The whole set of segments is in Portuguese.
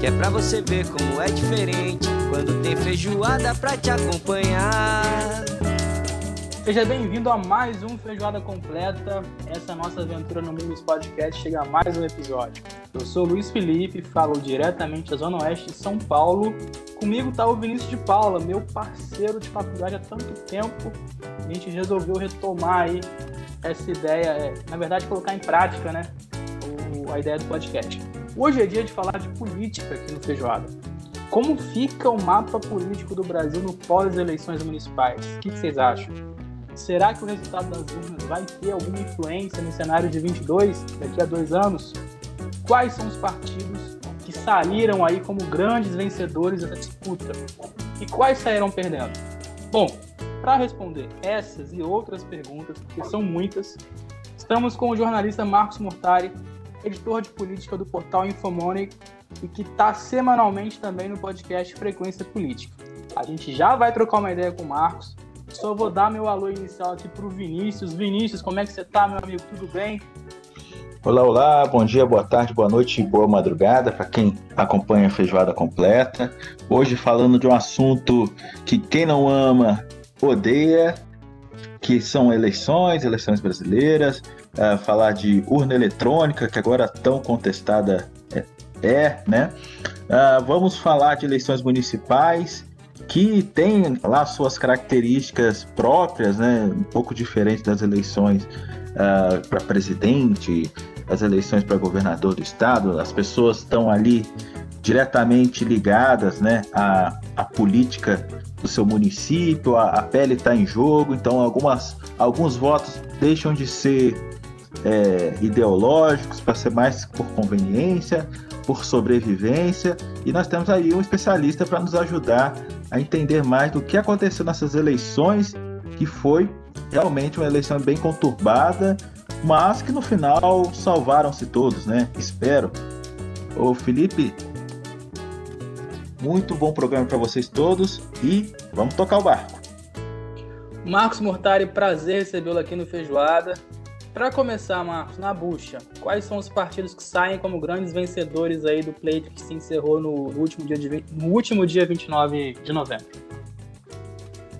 que é pra você ver como é diferente quando tem feijoada pra te acompanhar. Seja bem-vindo a mais um Feijoada Completa. Essa nossa aventura no Mimos Podcast chega a mais um episódio. Eu sou Luiz Felipe, falo diretamente da Zona Oeste de São Paulo. Comigo está o Vinícius de Paula, meu parceiro de faculdade há tanto tempo. A gente resolveu retomar aí essa ideia, é, na verdade, colocar em prática, né? A ideia do podcast. Hoje é dia de falar de política aqui no Feijoada. Como fica o mapa político do Brasil no pós-eleições municipais? O que vocês acham? Será que o resultado das urnas vai ter alguma influência no cenário de 22, daqui a dois anos? Quais são os partidos que saíram aí como grandes vencedores dessa disputa? E quais saíram perdendo? Bom, para responder essas e outras perguntas, porque são muitas, estamos com o jornalista Marcos Mortari, editor de política do portal Infomonic e que está semanalmente também no podcast Frequência Política. A gente já vai trocar uma ideia com o Marcos. Só vou dar meu alô inicial aqui para o Vinícius. Vinícius, como é que você está, meu amigo? Tudo bem? Olá, olá, bom dia, boa tarde, boa noite e boa madrugada para quem acompanha a feijoada completa. Hoje falando de um assunto que quem não ama odeia, que são eleições, eleições brasileiras, uh, falar de urna eletrônica, que agora tão contestada é, é né? Uh, vamos falar de eleições municipais, que tem lá suas características próprias, né? Um pouco diferente das eleições uh, para presidente, as eleições para governador do estado. As pessoas estão ali diretamente ligadas, né? À, à política do seu município, a, a pele está em jogo, então algumas, alguns votos deixam de ser é, ideológicos para ser mais por conveniência, por sobrevivência, e nós temos aí um especialista para nos ajudar a entender mais do que aconteceu nessas eleições, que foi realmente uma eleição bem conturbada, mas que no final salvaram-se todos, né? Espero. Ô Felipe, muito bom programa para vocês todos e vamos tocar o barco. Marcos Mortari, prazer recebê-lo aqui no Feijoada. Para começar, Marcos, na bucha, quais são os partidos que saem como grandes vencedores aí do pleito que se encerrou no, último, dia de, no último dia 29 de novembro?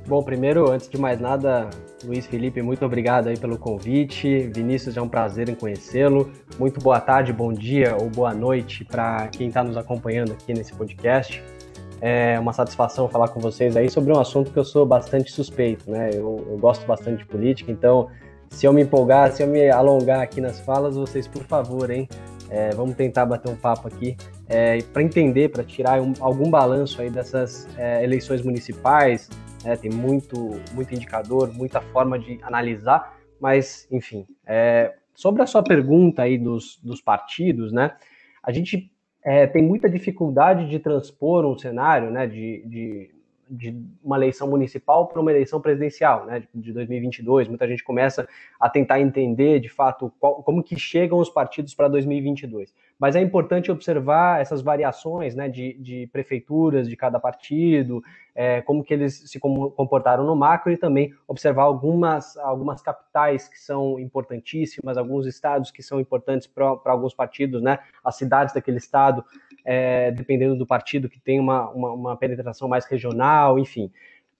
Bom, primeiro, antes de mais nada, Luiz Felipe, muito obrigado aí pelo convite. Vinícius, é um prazer em conhecê-lo. Muito boa tarde, bom dia ou boa noite para quem está nos acompanhando aqui nesse podcast. É uma satisfação falar com vocês aí sobre um assunto que eu sou bastante suspeito, né? Eu, eu gosto bastante de política, então se eu me empolgar, se eu me alongar aqui nas falas, vocês, por favor, hein? É, vamos tentar bater um papo aqui é, para entender, para tirar um, algum balanço aí dessas é, eleições municipais. Né? tem muito, muito indicador, muita forma de analisar, mas, enfim. É, sobre a sua pergunta aí dos, dos partidos, né? A gente é, tem muita dificuldade de transpor um cenário, né? de, de de uma eleição municipal para uma eleição presidencial, né, de 2022. Muita gente começa a tentar entender, de fato, qual, como que chegam os partidos para 2022. Mas é importante observar essas variações, né, de, de prefeituras de cada partido, é, como que eles se comportaram no macro e também observar algumas, algumas capitais que são importantíssimas, alguns estados que são importantes para alguns partidos, né, as cidades daquele estado é, dependendo do partido que tem uma, uma, uma penetração mais regional, enfim.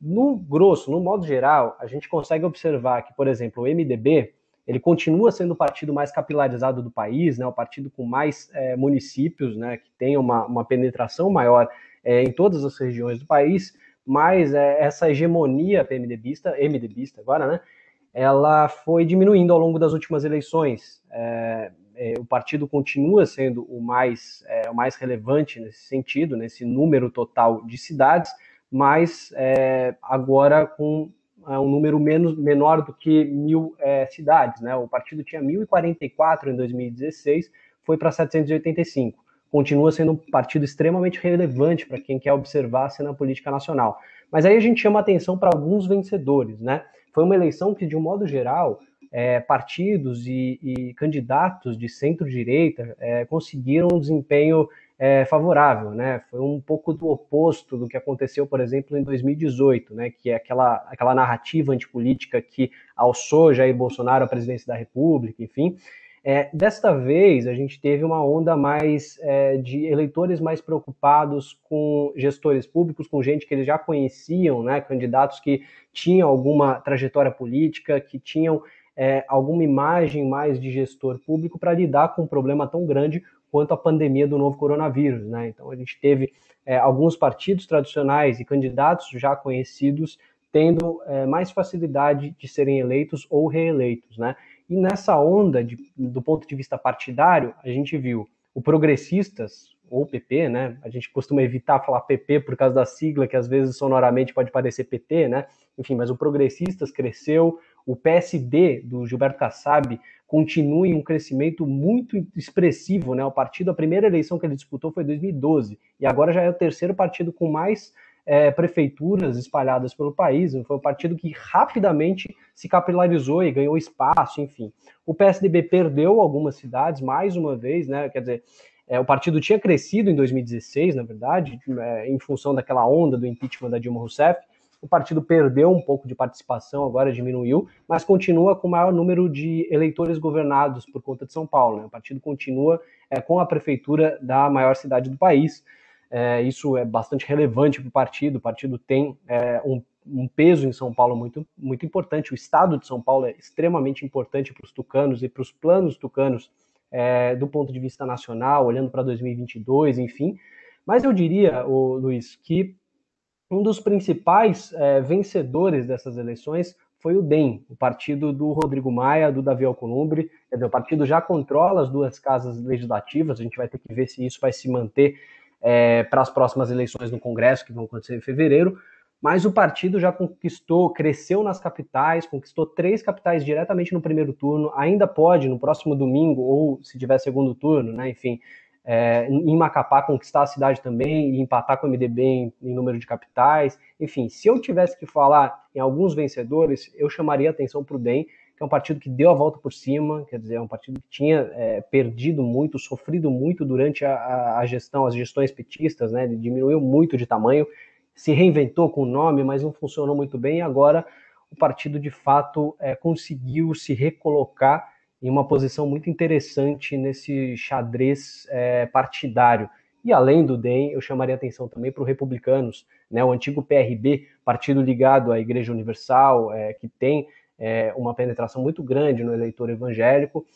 No grosso, no modo geral, a gente consegue observar que, por exemplo, o MDB ele continua sendo o partido mais capilarizado do país, né, o partido com mais é, municípios, né, que tem uma, uma penetração maior é, em todas as regiões do país, mas é, essa hegemonia PMDBista, MDBista agora, né, ela foi diminuindo ao longo das últimas eleições. É, o partido continua sendo o mais, é, o mais relevante nesse sentido, nesse número total de cidades, mas é, agora com é, um número menos, menor do que mil é, cidades. Né? O partido tinha 1.044 em 2016, foi para 785. Continua sendo um partido extremamente relevante para quem quer observar a cena política nacional. Mas aí a gente chama atenção para alguns vencedores, né? Foi uma eleição que, de um modo geral, é, partidos e, e, candidatos de centro-direita é, conseguiram um desempenho é, favorável, né? Foi um pouco do oposto do que aconteceu, por exemplo, em 2018, né? Que é aquela, aquela narrativa antipolítica que alçou Jair Bolsonaro à presidência da República, enfim. É, desta vez, a gente teve uma onda mais é, de eleitores mais preocupados com gestores públicos, com gente que eles já conheciam, né, candidatos que tinham alguma trajetória política, que tinham é, alguma imagem mais de gestor público para lidar com um problema tão grande quanto a pandemia do novo coronavírus. Né? Então, a gente teve é, alguns partidos tradicionais e candidatos já conhecidos tendo é, mais facilidade de serem eleitos ou reeleitos. Né? E nessa onda, de, do ponto de vista partidário, a gente viu o Progressistas, ou PP, né? A gente costuma evitar falar PP por causa da sigla, que às vezes sonoramente pode parecer PT, né? Enfim, mas o Progressistas cresceu, o PSD do Gilberto Kassab continua em um crescimento muito expressivo, né? O partido, a primeira eleição que ele disputou foi em 2012, e agora já é o terceiro partido com mais é, prefeituras espalhadas pelo país. Foi um partido que rapidamente se capilarizou e ganhou espaço, enfim. O PSDB perdeu algumas cidades, mais uma vez, né? Quer dizer, é, o partido tinha crescido em 2016, na verdade, é, em função daquela onda do impeachment da Dilma Rousseff. O partido perdeu um pouco de participação, agora diminuiu, mas continua com o maior número de eleitores governados por conta de São Paulo. Né? O partido continua é, com a prefeitura da maior cidade do país. É, isso é bastante relevante para o partido. O partido tem é, um, um, peso em São Paulo muito, muito importante. O estado de São Paulo é extremamente importante para os tucanos e para os planos tucanos é, do ponto de vista nacional, olhando para 2022, enfim. Mas eu diria, o Luiz, que um dos principais é, vencedores dessas eleições foi o DEM, o partido do Rodrigo Maia, do Davi Alcolumbre. Quer dizer, o partido já controla as duas casas legislativas, a gente vai ter que ver se isso vai se manter é, para as próximas eleições no Congresso, que vão acontecer em fevereiro, mas o partido já conquistou, cresceu nas capitais, conquistou três capitais diretamente no primeiro turno, ainda pode no próximo domingo, ou se tiver segundo turno, né, enfim, é, em Macapá conquistar a cidade também e empatar com o MDB em, em, número de capitais. Enfim, se eu tivesse que falar em alguns vencedores, eu chamaria atenção para o DEM, que é um partido que deu a volta por cima, quer dizer, é um partido que tinha é, perdido muito, sofrido muito durante a, a, gestão, as gestões petistas, né? Ele diminuiu muito de tamanho, se reinventou com o nome, mas não funcionou muito bem, e agora o partido de fato é, conseguiu se recolocar em uma posição muito interessante nesse xadrez é, partidário. E além do DEM, eu chamaria atenção também para os republicanos, né, o antigo PRB, partido ligado à Igreja Universal, é, que tem é, uma penetração muito grande no eleitor evangélico,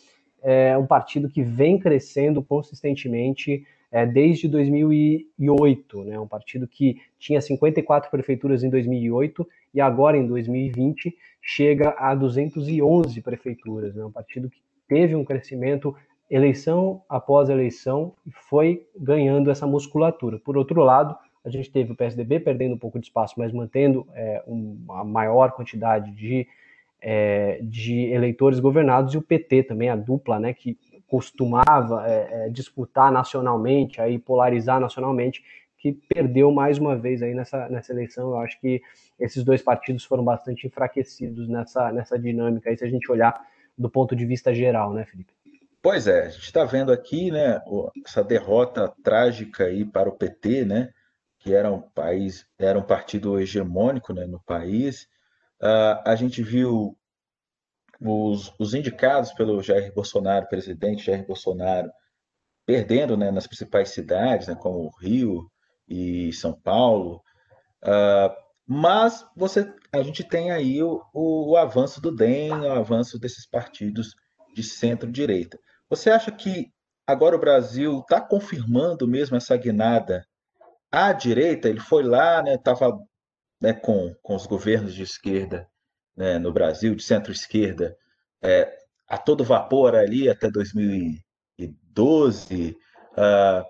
é um partido que vem crescendo consistentemente é, desde 2008, né, um partido que tinha 54 prefeituras em 2008 e agora em 2020 chega a 211 prefeituras, né, um partido que teve um crescimento eleição após eleição e foi ganhando essa musculatura. Por outro lado, a gente teve o PSDB perdendo um pouco de espaço, mas mantendo é, uma maior quantidade de é, de eleitores governados e o PT também, a dupla, né, que costumava é, é, disputar nacionalmente, aí polarizar nacionalmente, que perdeu mais uma vez aí nessa, nessa eleição. Eu acho que esses dois partidos foram bastante enfraquecidos nessa, nessa dinâmica, aí, se a gente olhar do ponto de vista geral, né, Felipe? Pois é, a gente está vendo aqui, né, essa derrota trágica aí para o PT, né, que era um país, era um partido hegemônico, né, no país, Uh, a gente viu os, os, indicados pelo Jair Bolsonaro, presidente Jair Bolsonaro, perdendo né, nas principais cidades, né, como Rio e São Paulo. Uh, mas você, a gente tem aí o, o, o avanço do DEM, o avanço desses partidos de centro-direita. Você acha que agora o Brasil está confirmando mesmo essa guinada à direita? Ele foi lá, estava né, né, com, com os governos de esquerda né, no Brasil, de centro-esquerda, é, a todo vapor ali até 2012, uh,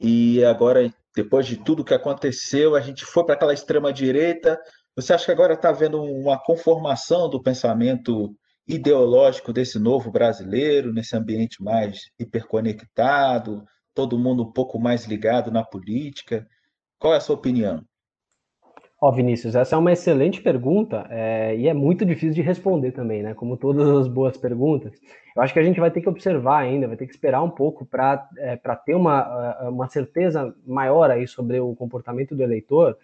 e agora, depois de tudo que aconteceu, a gente foi para aquela extrema-direita. Você acha que agora está havendo uma conformação do pensamento ideológico desse novo brasileiro, nesse ambiente mais hiperconectado, todo mundo um pouco mais ligado na política? Qual é a sua opinião? Ó, oh, Vinícius, essa é uma excelente pergunta é, e é muito difícil de responder também, né? Como todas as boas perguntas. Eu acho que a gente vai ter que observar ainda, vai ter que esperar um pouco para é, ter uma, uma certeza maior aí sobre o comportamento do eleitor.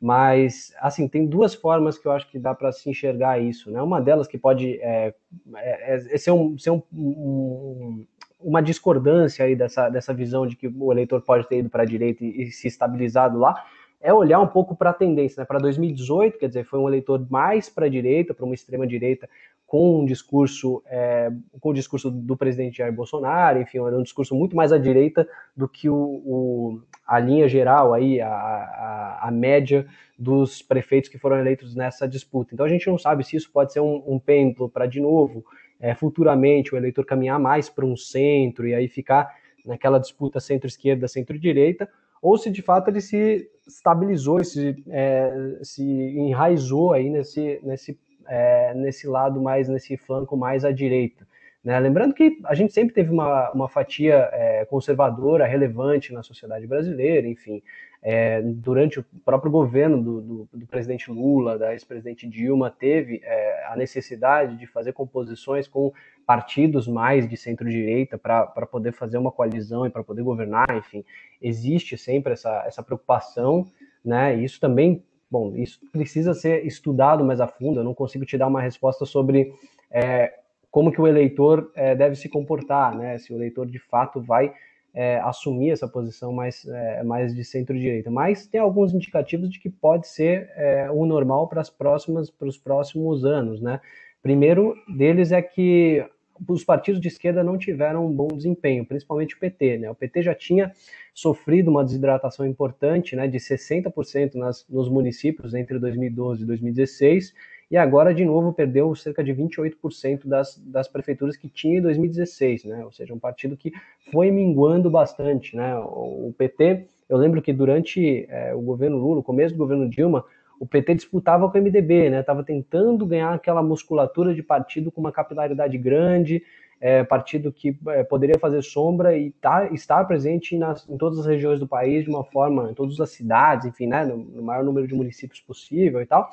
Mas, assim, tem duas formas que eu acho que dá para se enxergar isso, né? Uma delas que pode é, é, é ser, um, ser um, um, uma discordância aí dessa, dessa visão de que o eleitor pode ter ido para a direita e, e se estabilizado lá, é olhar um pouco para a tendência. Né? Para 2018, quer dizer, foi um eleitor mais para a direita, para uma extrema direita, com um discurso, é, com o discurso do presidente Jair Bolsonaro, enfim, era um discurso muito mais à direita do que o, o a linha geral aí, a, a, a, média dos prefeitos que foram eleitos nessa disputa. Então a gente não sabe se isso pode ser um, um pêndulo para de novo, é, futuramente o eleitor caminhar mais para um centro e aí ficar naquela disputa centro-esquerda, centro-direita, ou se de fato ele se estabilizou, se, é, se enraizou aí nesse, nesse, é, nesse lado mais, nesse flanco mais à direita. Né? Lembrando que a gente sempre teve uma, uma fatia é, conservadora relevante na sociedade brasileira, enfim, é, durante o próprio governo do, do, do presidente Lula, da ex-presidente Dilma, teve é, a necessidade de fazer composições com partidos mais de centro-direita para poder fazer uma coalizão e para poder governar, enfim, existe sempre essa, essa preocupação, né? E isso também, bom, isso precisa ser estudado mais a fundo. Eu não consigo te dar uma resposta sobre é, como que o eleitor é, deve se comportar, né? Se o eleitor de fato vai é, assumir essa posição mais, é, mais de centro-direita, mas tem alguns indicativos de que pode ser é, o normal para as próximas para os próximos anos, né? Primeiro deles é que os partidos de esquerda não tiveram um bom desempenho, principalmente o PT, né? O PT já tinha sofrido uma desidratação importante, né, de 60% nas, nos municípios entre 2012 e 2016 e agora de novo perdeu cerca de 28% das, das prefeituras que tinha em 2016, né? Ou seja, um partido que foi minguando bastante, né? O, PT, eu lembro que durante é, o governo Lula, o começo do governo Dilma, o PT disputava com o MDB, né? Estava tentando ganhar aquela musculatura de partido com uma capilaridade grande, é, partido que é, poderia fazer sombra e tá, estar presente nas, em todas as regiões do país de uma forma, em todas as cidades, enfim, né? No, no maior número de municípios possível e tal.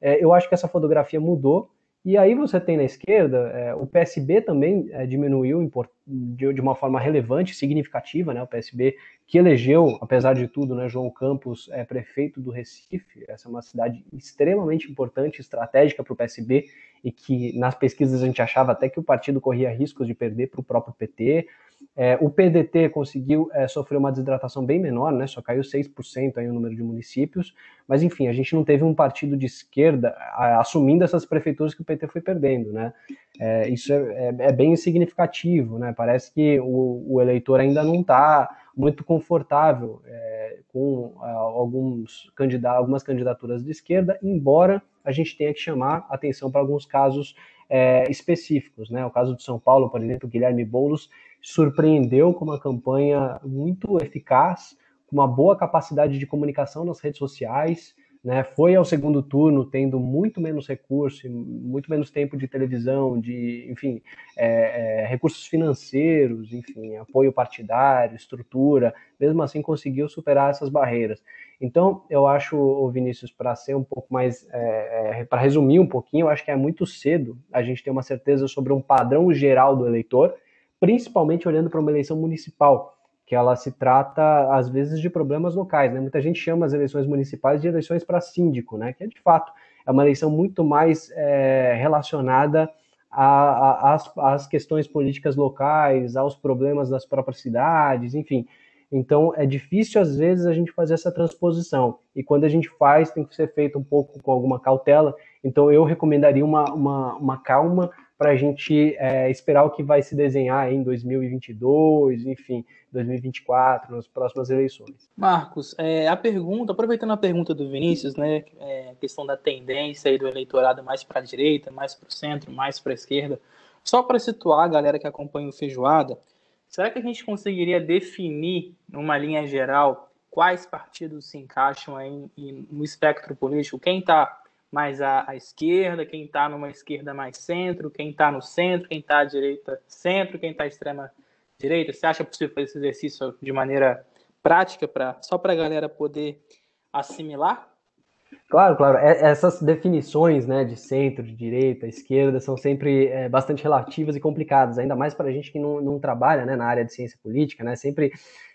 É, eu acho que essa fotografia mudou. E aí você tem na esquerda, é, o PSB também é, diminuiu de, de, uma forma relevante, significativa, né? O PSB que elegeu, apesar de tudo, né, João Campos é prefeito do Recife. Essa é uma cidade extremamente importante, estratégica para o PSB e que nas pesquisas a gente achava até que o partido corria riscos de perder para o próprio PT. É, o PDT conseguiu é, sofrer uma desidratação bem menor, né, só caiu 6% aí o número de municípios, mas enfim, a gente não teve um partido de esquerda a, assumindo essas prefeituras que o PT foi perdendo. Né? É, isso é, é, é bem significativo, né? parece que o, o eleitor ainda não está muito confortável é, com alguns candidatos, algumas candidaturas de esquerda, embora a gente tenha que chamar atenção para alguns casos é, específicos. Né? O caso de São Paulo, por exemplo, Guilherme Boulos surpreendeu com uma campanha muito eficaz, com uma boa capacidade de comunicação nas redes sociais, né, foi ao segundo turno tendo muito menos recurso, muito menos tempo de televisão, de, enfim, é, é, recursos financeiros, enfim, apoio partidário, estrutura, mesmo assim conseguiu superar essas barreiras. Então, eu acho, o Vinícius, para ser um pouco mais, é, é para resumir um pouquinho, eu acho que é muito cedo a gente ter uma certeza sobre um padrão geral do eleitor, principalmente olhando para uma eleição municipal que ela se trata, às vezes, de problemas locais. Né? Muita gente chama as eleições municipais de eleições para síndico, né? que é, de fato, é uma eleição muito mais é, relacionada às questões políticas locais, aos problemas das próprias cidades, enfim. Então, é difícil, às vezes, a gente fazer essa transposição. E quando a gente faz, tem que ser feito um pouco com alguma cautela. Então, eu recomendaria uma, uma, uma calma para a gente é, esperar o que vai se desenhar em 2022, enfim, 2024, nas próximas eleições. Marcos, é, a pergunta, aproveitando a pergunta do Vinícius, né, é, questão da tendência aí do eleitorado mais para a direita, mais para o centro, mais para a esquerda, só para situar a galera que acompanha o Feijoada, será que a gente conseguiria definir, numa linha geral, quais partidos se encaixam aí no espectro político? Quem está mais à, à esquerda, quem está numa esquerda mais centro, quem está no centro, quem está à direita centro, quem está à extrema direita. Você acha possível fazer esse exercício de maneira prática, pra, só para a galera poder assimilar? Claro, claro. É, essas definições né, de centro, de direita, esquerda, são sempre é, bastante relativas e complicadas, ainda mais para a gente que não, não trabalha né, na área de ciência política, né? Sempre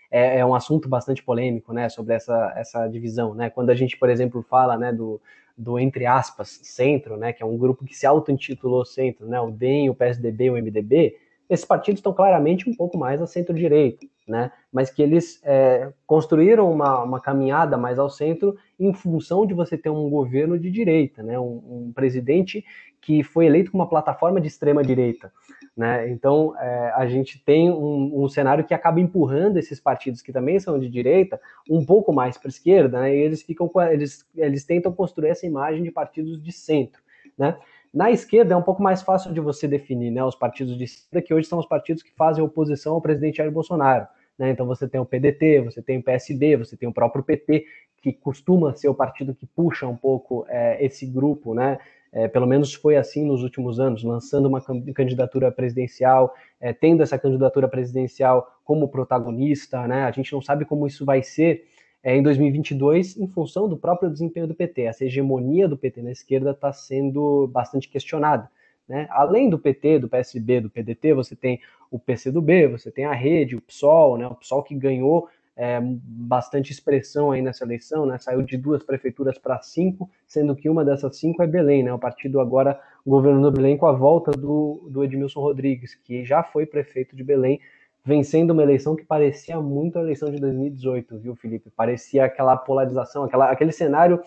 é, é, um assunto bastante polêmico, né, sobre essa, essa divisão, né? Quando a gente, por exemplo, fala, né, do, do entre aspas centro, né, que é um grupo que se auto-intitulou centro, né, o DEM, o PSDB, o MDB, esses partidos estão claramente um pouco mais a centro-direita, né? Mas que eles é, construíram uma, uma, caminhada mais ao centro em função de você ter um governo de direita, né? Um, um presidente que foi eleito com uma plataforma de extrema direita, né? Então é, a gente tem um, um, cenário que acaba empurrando esses partidos que também são de direita um pouco mais para a esquerda, né? E eles ficam eles eles tentam construir essa imagem de partidos de centro, né? Na esquerda é um pouco mais fácil de você definir, né? Os partidos de esquerda, que hoje são os partidos que fazem oposição ao presidente Jair Bolsonaro. Né? Então você tem o PDT, você tem o PSB, você tem o próprio PT, que costuma ser o partido que puxa um pouco é, esse grupo, né? É, pelo menos foi assim nos últimos anos, lançando uma candidatura presidencial, é, tendo essa candidatura presidencial como protagonista, né? A gente não sabe como isso vai ser é, em 2022 em função do próprio desempenho do PT. Essa hegemonia do PT na esquerda está sendo bastante questionada. Né? Além do PT, do PSB, do PDT, você tem o PCdoB, você tem a Rede, o PSOL, né? o PSOL que ganhou é, bastante expressão aí nessa eleição, né? saiu de duas prefeituras para cinco, sendo que uma dessas cinco é Belém, né? o partido agora governou Belém com a volta do, do Edmilson Rodrigues, que já foi prefeito de Belém, vencendo uma eleição que parecia muito a eleição de 2018, viu, Felipe? Parecia aquela polarização, aquela, aquele cenário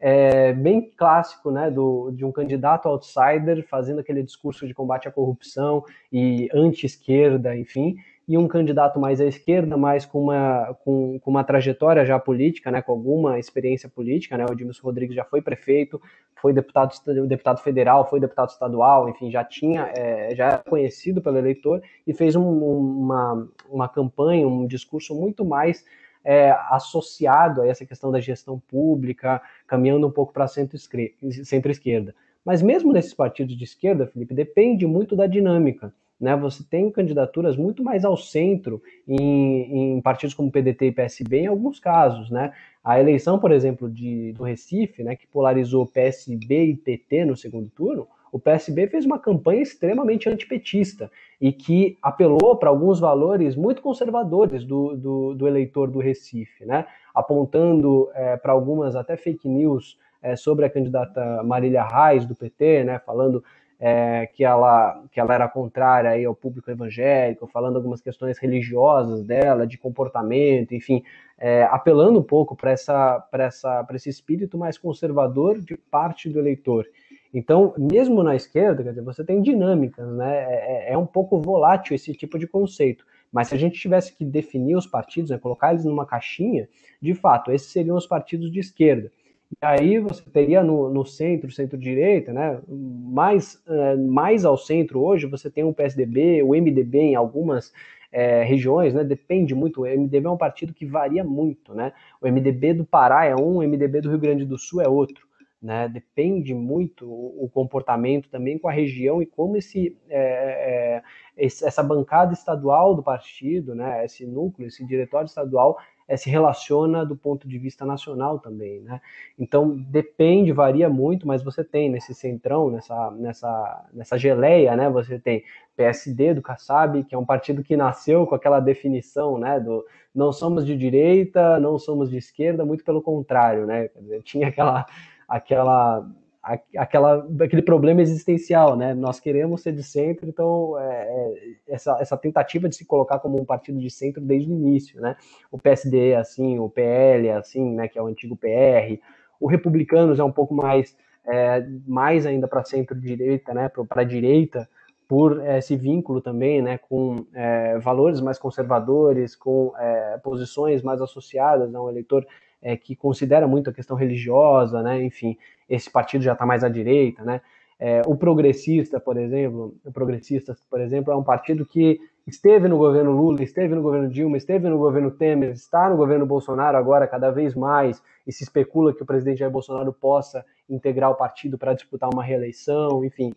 é, bem clássico, né, do, de um candidato outsider fazendo aquele discurso de combate à corrupção e anti-esquerda, enfim, e um candidato mais à esquerda, mais com uma, com, com uma trajetória já política, né, com alguma experiência política, né, o Edmilson Rodrigues já foi prefeito, foi deputado, deputado federal, foi deputado estadual, enfim, já tinha, é, já era conhecido pelo eleitor e fez um, uma, uma campanha, um discurso muito mais é, associado a essa questão da gestão pública, caminhando um pouco para centro-esquerda. Mas mesmo nesses partidos de esquerda, Felipe, depende muito da dinâmica. Né, você tem candidaturas muito mais ao centro em, em, partidos como PDT e PSB em alguns casos, né? A eleição, por exemplo, de, do Recife, né, que polarizou PSB e PT no segundo turno, o PSB fez uma campanha extremamente antipetista e que apelou para alguns valores muito conservadores do, do, do, eleitor do Recife, né? apontando é, para algumas até fake news é, sobre a candidata Marília Reis do PT, né? falando é, que, ela, que ela era contrária aí ao público evangélico, falando algumas questões religiosas dela, de comportamento, enfim, é, apelando um pouco para esse espírito mais conservador de parte do eleitor. Então, mesmo na esquerda, quer dizer, você tem dinâmicas, né? É, é, é um pouco volátil esse tipo de conceito. Mas se a gente tivesse que definir os partidos, né, colocar eles numa caixinha, de fato, esses seriam os partidos de esquerda. E aí você teria no, no centro, centro-direita, né? Mais, é, mais ao centro hoje, você tem o PSDB, o MDB em algumas é, regiões, né? Depende muito. O MDB é um partido que varia muito, né? O MDB do Pará é um, o MDB do Rio Grande do Sul é outro. Né, depende muito o, comportamento também com a região e como esse, é, é, esse, essa bancada estadual do partido, né, esse núcleo, esse diretório estadual é, se relaciona do ponto de vista nacional também, né? Então depende, varia muito, mas você tem nesse centrão, nessa, nessa, nessa geleia, né? Você tem PSD do Kassab, que é um partido que nasceu com aquela definição, né? Do não somos de direita, não somos de esquerda, muito pelo contrário, né? Dizer, tinha aquela aquela aquela, aquele problema existencial, né? Nós queremos ser de centro, então é, é, essa, essa tentativa de se colocar como um partido de centro desde o início, né? O PSD é assim, o PL é assim, né? Que é o antigo PR. O Republicanos é um pouco mais, é, mais ainda para centro-direita, né? Para direita, por esse vínculo também, né? Com é, valores mais conservadores, com é, posições mais associadas a um eleitor é, que considera muito a questão religiosa, né? Enfim, esse partido já está mais à direita, né? É, o progressista, por exemplo, o progressista, por exemplo, é um partido que esteve no governo Lula, esteve no governo Dilma, esteve no governo Temer, está no governo Bolsonaro agora cada vez mais, e se especula que o presidente Jair Bolsonaro possa integrar o partido para disputar uma reeleição, enfim.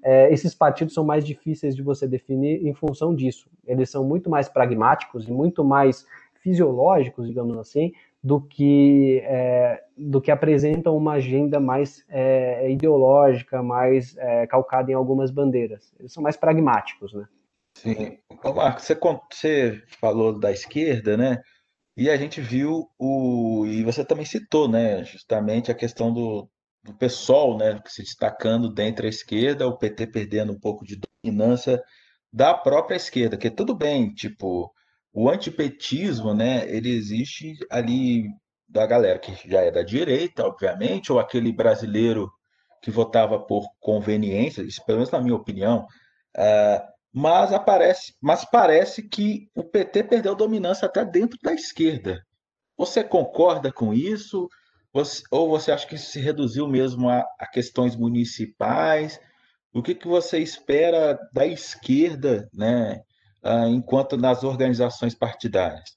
É, esses partidos são mais difíceis de você definir em função disso. Eles são muito mais pragmáticos e muito mais fisiológicos, digamos assim, do que, é, do que apresentam uma agenda mais é, ideológica, mais é, calcada em algumas bandeiras. Eles são mais pragmáticos, né? Sim. Ô, Marcos, você, você falou da esquerda, né? E a gente viu o. E você também citou, né? Justamente a questão do, do PSOL, né? Se destacando dentro da esquerda, o PT perdendo um pouco de dominância da própria esquerda, que tudo bem, tipo, o antipetismo, né? Ele existe ali da galera que já é da direita, obviamente, ou aquele brasileiro que votava por conveniência, isso pelo menos na minha opinião. Uh, mas aparece, mas parece que o PT perdeu dominância até dentro da esquerda. Você concorda com isso? Você, ou você acha que isso se reduziu mesmo a, a questões municipais? O que, que você espera da esquerda, né, enquanto nas organizações partidárias?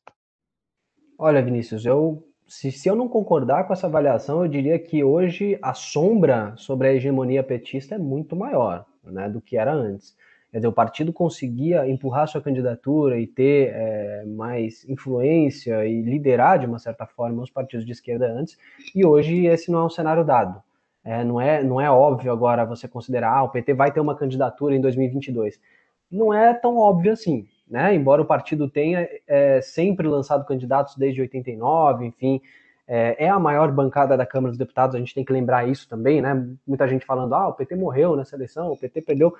Olha, Vinícius, eu se, se, eu não concordar com essa avaliação, eu diria que hoje a sombra sobre a hegemonia petista é muito maior né, do que era antes. Quer dizer, o partido conseguia empurrar sua candidatura e ter é, mais influência e liderar, de uma certa forma, os partidos de esquerda antes, e hoje esse não é um cenário dado. É, não, é, não é óbvio agora você considerar, ah, o PT vai ter uma candidatura em 2022. Não é tão óbvio assim, né? Embora o partido tenha é, sempre lançado candidatos desde 89, enfim, é, é, a maior bancada da Câmara dos Deputados, a gente tem que lembrar isso também, né? Muita gente falando, ah, o PT morreu nessa eleição, o PT perdeu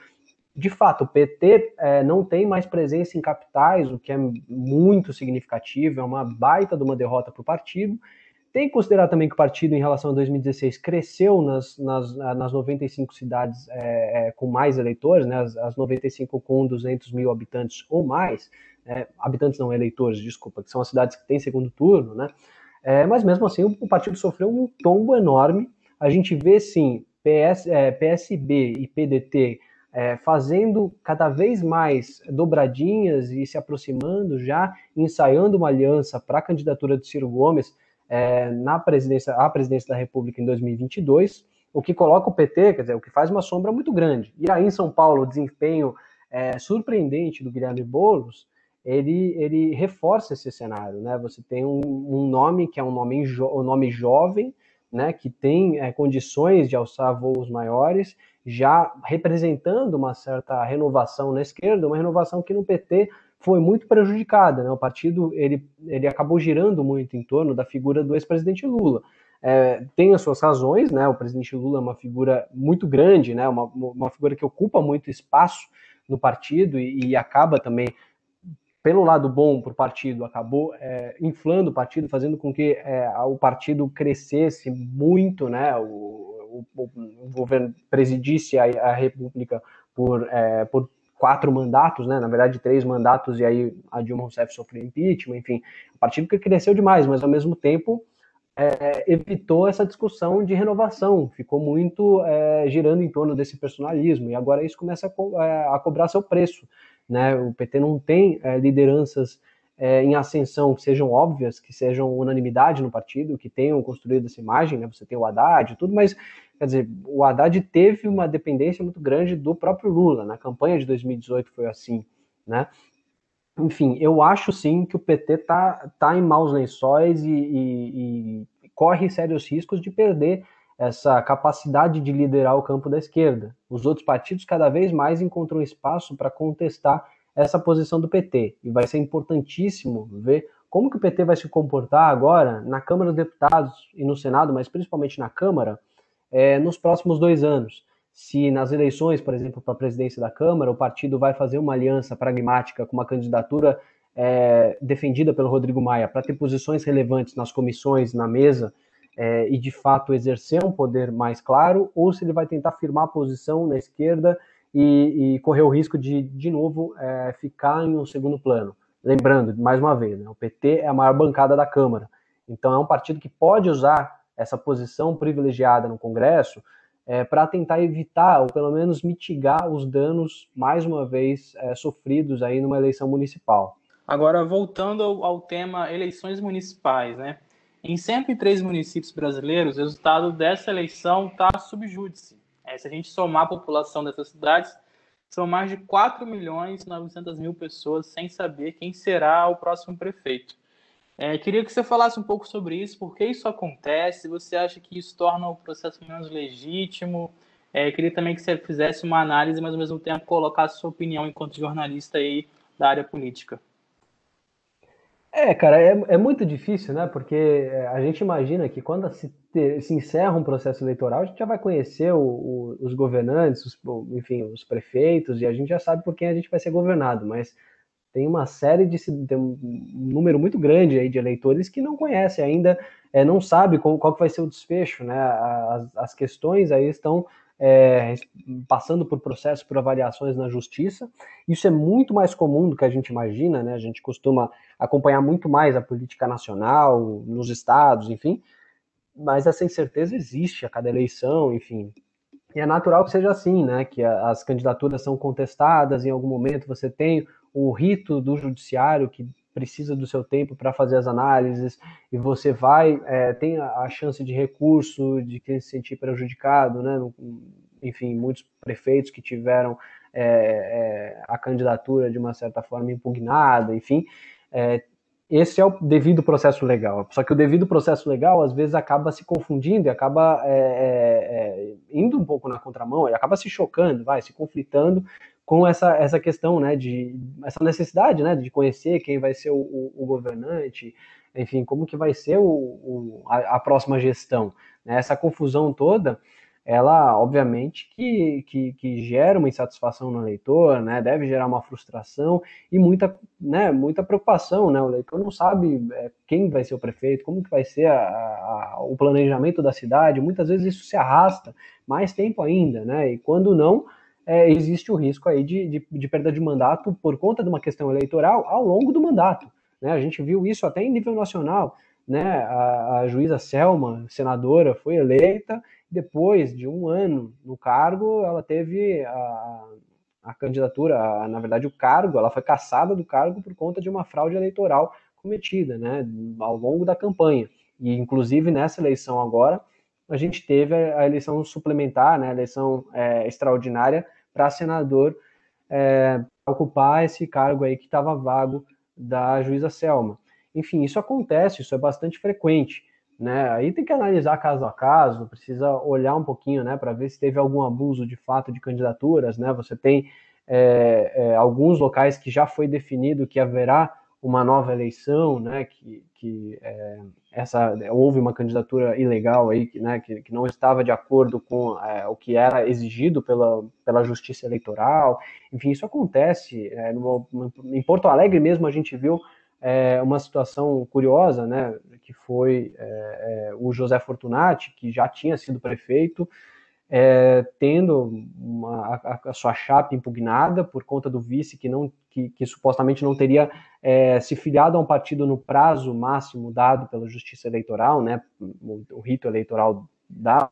de fato, o PT é, não tem mais presença em capitais, o que é muito significativo, é uma baita de uma derrota para o partido. Tem que considerar também que o partido, em relação a 2016, cresceu nas, nas, nas 95 cidades é, é, com mais eleitores, né, as, as 95 com 200 mil habitantes ou mais, é, habitantes não eleitores, desculpa, que são as cidades que têm segundo turno, né? É, mas mesmo assim, o, o partido sofreu um tombo enorme. A gente vê, sim, PS, é, PSB e PDT é, fazendo cada vez mais dobradinhas e se aproximando, já ensaiando uma aliança para a candidatura de Ciro Gomes é, na presidência, à presidência da República em 2022, o que coloca o PT, quer dizer, o que faz uma sombra muito grande. E aí em São Paulo, o desempenho é, surpreendente do Guilherme Boulos, ele, ele reforça esse cenário, né? Você tem um, um nome que é um nome, um nome jovem, né, que tem é, condições de alçar voos maiores já representando uma certa renovação na esquerda, uma renovação que no PT foi muito prejudicada. Né? O partido ele, ele acabou girando muito em torno da figura do ex-presidente Lula. É, tem as suas razões, né? O presidente Lula é uma figura muito grande, né? Uma, uma figura que ocupa muito espaço no partido e, e acaba também, pelo lado bom para o partido, acabou é, inflando o partido, fazendo com que é, o partido crescesse muito, né? O, o, o governo presidisse a, a República por, é, por quatro mandatos, né? Na verdade, três mandatos, e aí a Dilma Rousseff sofreu impeachment, enfim, o partido que cresceu demais, mas ao mesmo tempo é, evitou essa discussão de renovação, ficou muito é, girando em torno desse personalismo, e agora isso começa a, co é, a cobrar seu preço. Né? O PT não tem é, lideranças é, em ascensão que sejam óbvias, que sejam unanimidade no partido, que tenham construído essa imagem, né? Você tem o Haddad e tudo, mas quer dizer, o Haddad teve uma dependência muito grande do próprio Lula. Na campanha de 2018 foi assim, né? Enfim, eu acho sim que o PT tá, tá em maus lençóis e, e, e corre sérios riscos de perder essa capacidade de liderar o campo da esquerda. Os outros partidos cada vez mais encontram espaço para contestar essa posição do PT. E vai ser importantíssimo ver como que o PT vai se comportar agora na Câmara dos Deputados e no Senado, mas principalmente na Câmara, é, nos próximos dois anos. Se nas eleições, por exemplo, para a presidência da Câmara, o partido vai fazer uma aliança pragmática com uma candidatura é, defendida pelo Rodrigo Maia para ter posições relevantes nas comissões, na mesa, é, e de fato exercer um poder mais claro, ou se ele vai tentar firmar a posição na esquerda e, e correr o risco de, de novo, é, ficar em um segundo plano. Lembrando, mais uma vez, né, o PT é a maior bancada da Câmara, então é um partido que pode usar essa posição privilegiada no Congresso é, para tentar evitar, ou pelo menos mitigar, os danos, mais uma vez, é, sofridos aí numa eleição municipal. Agora, voltando ao, tema eleições municipais, né? Em 103 municípios brasileiros, o resultado dessa eleição está subjúdice. É, se a gente somar a população dessas cidades, são mais de 4 milhões e 900 mil pessoas sem saber quem será o próximo prefeito. É, queria que você falasse um pouco sobre isso, por que isso acontece, você acha que isso torna o processo menos legítimo? É, queria também que você fizesse uma análise, mas ao mesmo tempo colocasse sua opinião enquanto jornalista aí da área política. É, cara, é, é muito difícil, né? Porque é, a gente imagina que quando se, se encerra um processo eleitoral, a gente já vai conhecer o, o, os governantes, os, enfim, os prefeitos, e a gente já sabe por quem a gente vai ser governado, mas tem uma série de um número muito grande aí de eleitores que não conhece ainda, é, não sabe qual, qual vai ser o desfecho, né? As, as questões aí estão é, passando por processos, por avaliações na justiça. Isso é muito mais comum do que a gente imagina, né? A gente costuma acompanhar muito mais a política nacional, nos estados, enfim, mas essa incerteza existe a cada eleição, enfim. E é natural que seja assim, né? Que as candidaturas são contestadas, em algum momento você tem o rito do judiciário que precisa do seu tempo para fazer as análises e você vai é, tem a, chance de recurso de quem se sentir prejudicado, né? Enfim, muitos prefeitos que tiveram é, é, a candidatura de uma certa forma impugnada, enfim, é, esse é o devido processo legal. Só que o devido processo legal às vezes acaba se confundindo e acaba é, é, indo um pouco na contramão e acaba se chocando, vai se conflitando com essa, essa questão, né, de essa necessidade, né, de conhecer quem vai ser o, o, o governante, enfim, como que vai ser o, a, a, próxima gestão. Né? Essa confusão toda, ela, obviamente, que, que, que, gera uma insatisfação no eleitor, né, deve gerar uma frustração e muita, né, muita preocupação, né, o eleitor não sabe é, quem vai ser o prefeito, como que vai ser a, a, o planejamento da cidade, muitas vezes isso se arrasta mais tempo ainda, né, e quando não, é, existe o risco aí de, de, de, perda de mandato por conta de uma questão eleitoral ao longo do mandato. Né? A gente viu isso até em nível nacional. Né? A, a juíza Selma, senadora, foi eleita, depois de um ano no cargo, ela teve a, a candidatura, a, na verdade o cargo, ela foi caçada do cargo por conta de uma fraude eleitoral cometida né, ao longo da campanha. E, inclusive, nessa eleição agora, a gente teve a eleição suplementar, né, a eleição é, extraordinária para senador é, ocupar esse cargo aí que estava vago da juíza Selma. Enfim, isso acontece, isso é bastante frequente. Né? Aí tem que analisar caso a caso, precisa olhar um pouquinho, né, para ver se teve algum abuso de fato de candidaturas, né? Você tem é, é, alguns locais que já foi definido que haverá uma nova eleição, né, que, que é, essa houve uma candidatura ilegal aí, né, que, que não estava de acordo com é, o que era exigido pela, pela Justiça Eleitoral. Enfim, isso acontece. É, em Porto Alegre mesmo a gente viu é, uma situação curiosa, né, que foi é, é, o José Fortunati, que já tinha sido prefeito, é, tendo uma, a, a, sua chapa impugnada por conta do vice que não que, que supostamente não teria é, se filiado a um partido no prazo máximo dado pela Justiça Eleitoral, né, o, o rito eleitoral dá.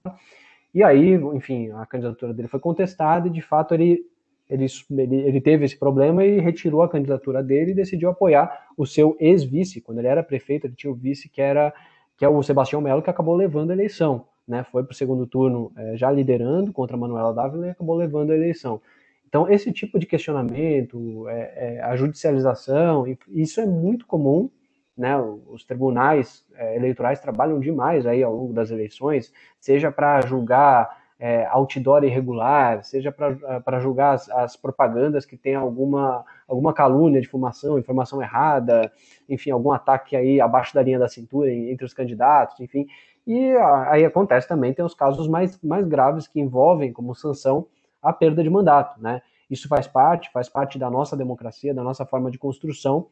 E aí, enfim, a candidatura dele foi contestada e de fato ele ele, ele, ele, teve esse problema e retirou a candidatura dele e decidiu apoiar o seu ex-vice. Quando ele era prefeito, ele tinha o vice que era que é o Sebastião Melo, que acabou levando a eleição né, foi para o segundo turno é, já liderando contra a Manuela Dávila e acabou levando a eleição. Então, esse tipo de questionamento, é, é, a judicialização, isso é muito comum, né, os tribunais é, eleitorais trabalham demais aí ao longo das eleições, seja para julgar é, outdoor irregular, seja para julgar as, as, propagandas que tem alguma, alguma calúnia, difumação, informação errada, enfim, algum ataque aí abaixo da linha da cintura entre os candidatos, enfim. E aí acontece também, tem os casos mais, mais graves que envolvem, como sanção, a perda de mandato, né? Isso faz parte, faz parte da nossa democracia, da nossa forma de construção,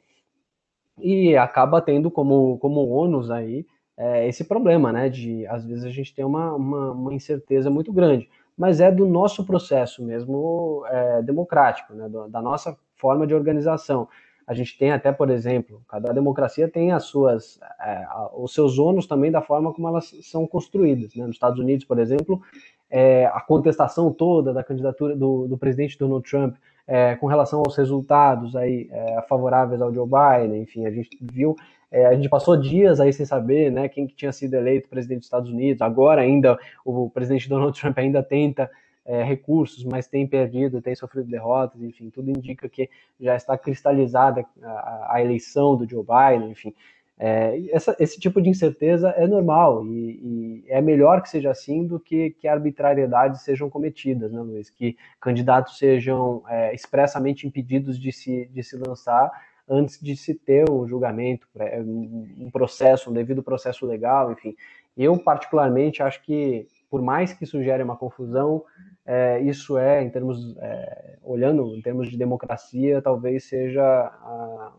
e acaba tendo como, como ônus aí é, esse problema, né? De às vezes a gente tem uma, uma, uma incerteza muito grande, mas é do nosso processo mesmo é, democrático, né? da nossa forma de organização. A gente tem até, por exemplo, cada democracia tem as suas, é, os seus ônus também da forma como elas são construídas. Né? Nos Estados Unidos, por exemplo, é, a contestação toda da candidatura do, do presidente Donald Trump é, com relação aos resultados aí é, favoráveis ao Joe Biden, enfim, a gente viu, é, a gente passou dias aí sem saber, né, quem que tinha sido eleito presidente dos Estados Unidos. Agora ainda o presidente Donald Trump ainda tenta é, recursos, mas tem perdido, tem sofrido derrotas, enfim, tudo indica que já está cristalizada a, a eleição do Joe Biden, enfim. É, essa, esse tipo de incerteza é normal e, e, é melhor que seja assim do que que arbitrariedades sejam cometidas, né, Luiz? Que candidatos sejam é, expressamente impedidos de se, de se lançar antes de se ter um julgamento, é, um processo, um devido processo legal, enfim. Eu, particularmente, acho que, por mais que isso gere uma confusão, é, isso é, em termos, é, olhando em termos de democracia, talvez seja a,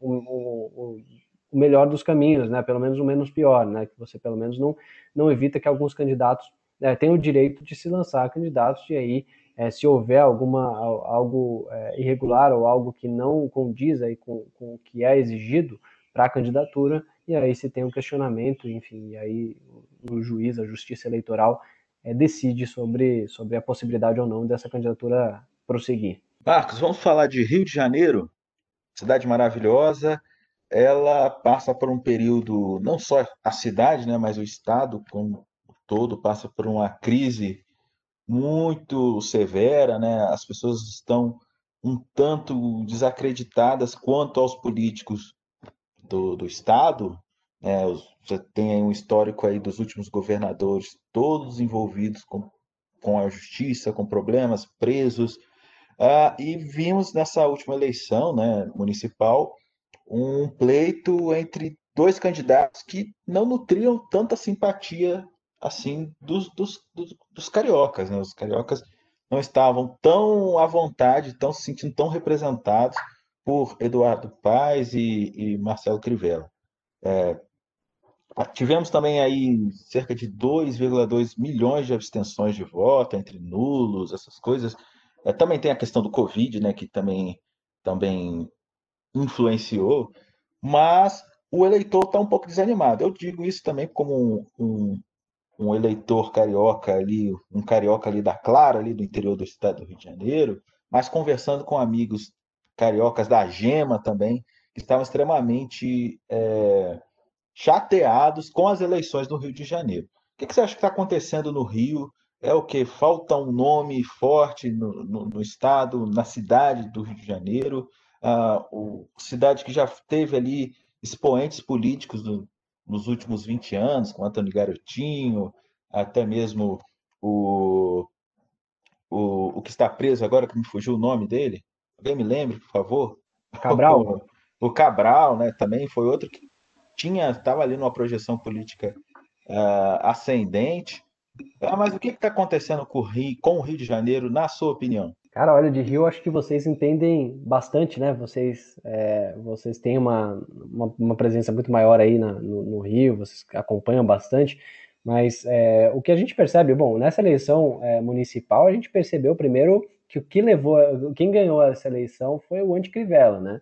o, o, o melhor dos caminhos, né? Pelo menos o menos pior, né? Que você pelo menos não, não evita que alguns candidatos é, tenham o direito de se lançar candidatos e aí é, se houver alguma algo é, irregular ou algo que não condiz aí com, com o que é exigido para a candidatura e aí se tem um questionamento, enfim, e aí o juiz, a justiça eleitoral é, decide sobre, sobre a possibilidade ou não dessa candidatura prosseguir. Marcos, vamos falar de Rio de Janeiro, cidade maravilhosa, ela passa por um período, não só a cidade, né, mas o Estado como todo passa por uma crise muito severa, né? As pessoas estão um tanto desacreditadas quanto aos políticos do, do Estado. Né? Você tem um histórico aí dos últimos governadores, todos envolvidos com, com a justiça, com problemas, presos. Ah, e vimos nessa última eleição né, municipal um pleito entre dois candidatos que não nutriam tanta simpatia assim dos, dos, dos, dos cariocas. Né? Os cariocas não estavam tão à vontade, tão se sentindo tão representados por Eduardo Paes e, e Marcelo Crivella. É, tivemos também aí cerca de 2,2 milhões de abstenções de voto entre nulos, essas coisas. É, também tem a questão do Covid, né, que também, também influenciou, mas o eleitor está um pouco desanimado. Eu digo isso também como um, um, um, eleitor carioca ali, um carioca ali da Clara, ali do interior do estado do Rio de Janeiro, mas conversando com amigos cariocas da Gema também, que estavam extremamente é, chateados com as eleições do Rio de Janeiro. O que, que você acha que está acontecendo no Rio? É o que? Falta um nome forte no, no, no estado, na cidade do Rio de Janeiro a o, cidade que já teve ali expoentes políticos do, nos últimos 20 anos, com Antônio Garotinho, até mesmo o, o, o que está preso agora, que me fugiu o nome dele. Alguém me lembre, por favor? Cabral. O, o Cabral, né? Também foi outro que tinha, estava ali numa projeção política uh, ascendente. Ah, mas o que está acontecendo com o, Rio, com o Rio de Janeiro, na sua opinião? Cara, olha, de Rio acho que vocês entendem bastante, né? Vocês, é, vocês têm uma, uma, uma, presença muito maior aí na, no, no, Rio, vocês acompanham bastante, mas é, o que a gente percebe, bom, nessa eleição é, municipal a gente percebeu primeiro que o que levou, quem ganhou essa eleição foi o Anticrivela, né?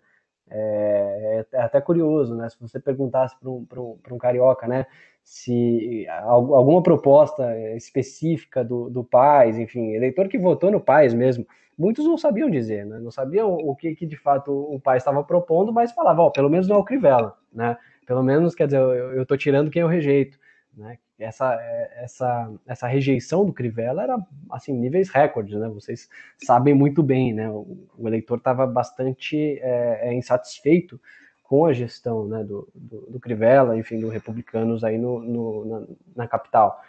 É, é, até curioso, né? Se você perguntasse para um, um, um carioca, né? se alguma proposta específica do, do Paz, enfim, eleitor que votou no Paz mesmo, muitos não sabiam dizer, né? não sabiam o que, que de fato o Paz estava propondo, mas falavam, ó, pelo menos não é o Crivella, né? Pelo menos, quer dizer, eu estou tirando quem eu rejeito, né? Essa, essa, essa rejeição do Crivella era, assim, níveis recordes, né? Vocês sabem muito bem, né? O, o eleitor estava bastante é, insatisfeito com a gestão né, do, do, do, Crivella, enfim, do Republicanos aí no, no na, na, capital.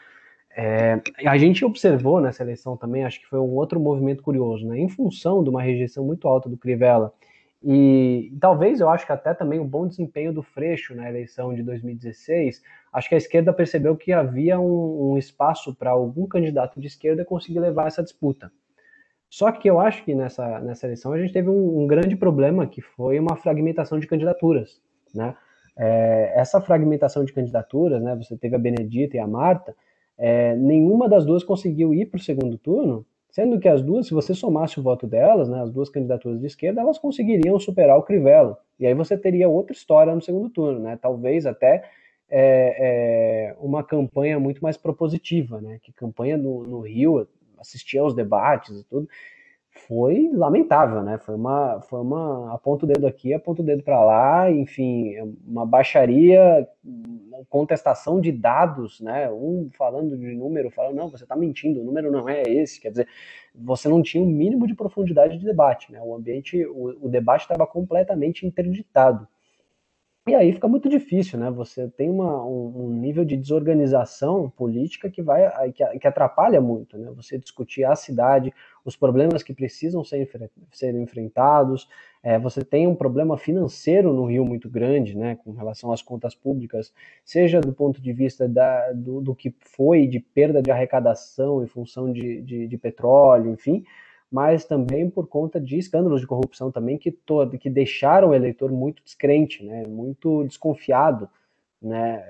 É, a gente observou nessa eleição também, acho que foi um outro movimento curioso, né, em função de uma rejeição muito alta do Crivella, e talvez eu acho que até também o bom desempenho do Freixo na eleição de 2016, acho que a esquerda percebeu que havia um, um espaço para algum candidato de esquerda conseguir levar essa disputa. Só que eu acho que nessa, nessa eleição a gente teve um, um grande problema que foi uma fragmentação de candidaturas, né? É, essa fragmentação de candidaturas, né? Você teve a Benedita e a Marta, é, nenhuma das duas conseguiu ir para o segundo turno, sendo que as duas, se você somasse o voto delas, né, as duas candidaturas de esquerda, elas conseguiriam superar o Crivella. E aí você teria outra história no segundo turno, né? Talvez até é, é, uma campanha muito mais propositiva, né? Que campanha no, no Rio, assistir aos debates e tudo, foi lamentável, né? Foi uma, foi uma aponta o dedo aqui, aponta o dedo para lá, enfim, uma baixaria, contestação de dados, né? Um falando de número, falando não, você está mentindo, o número não é esse, quer dizer, você não tinha um mínimo de profundidade de debate, né? O ambiente, o, o debate estava completamente interditado. E aí fica muito difícil, né? Você tem uma, um, um, nível de desorganização política que vai que, que, atrapalha muito, né? Você discutir a cidade, os problemas que precisam ser, ser enfrentados. É, você tem um problema financeiro no Rio muito grande, né? Com relação às contas públicas, seja do ponto de vista da, do, do que foi de perda de arrecadação em função de, de, de petróleo, enfim mas também por conta de escândalos de corrupção também que todo, que deixaram o eleitor muito descrente, né, muito desconfiado, né,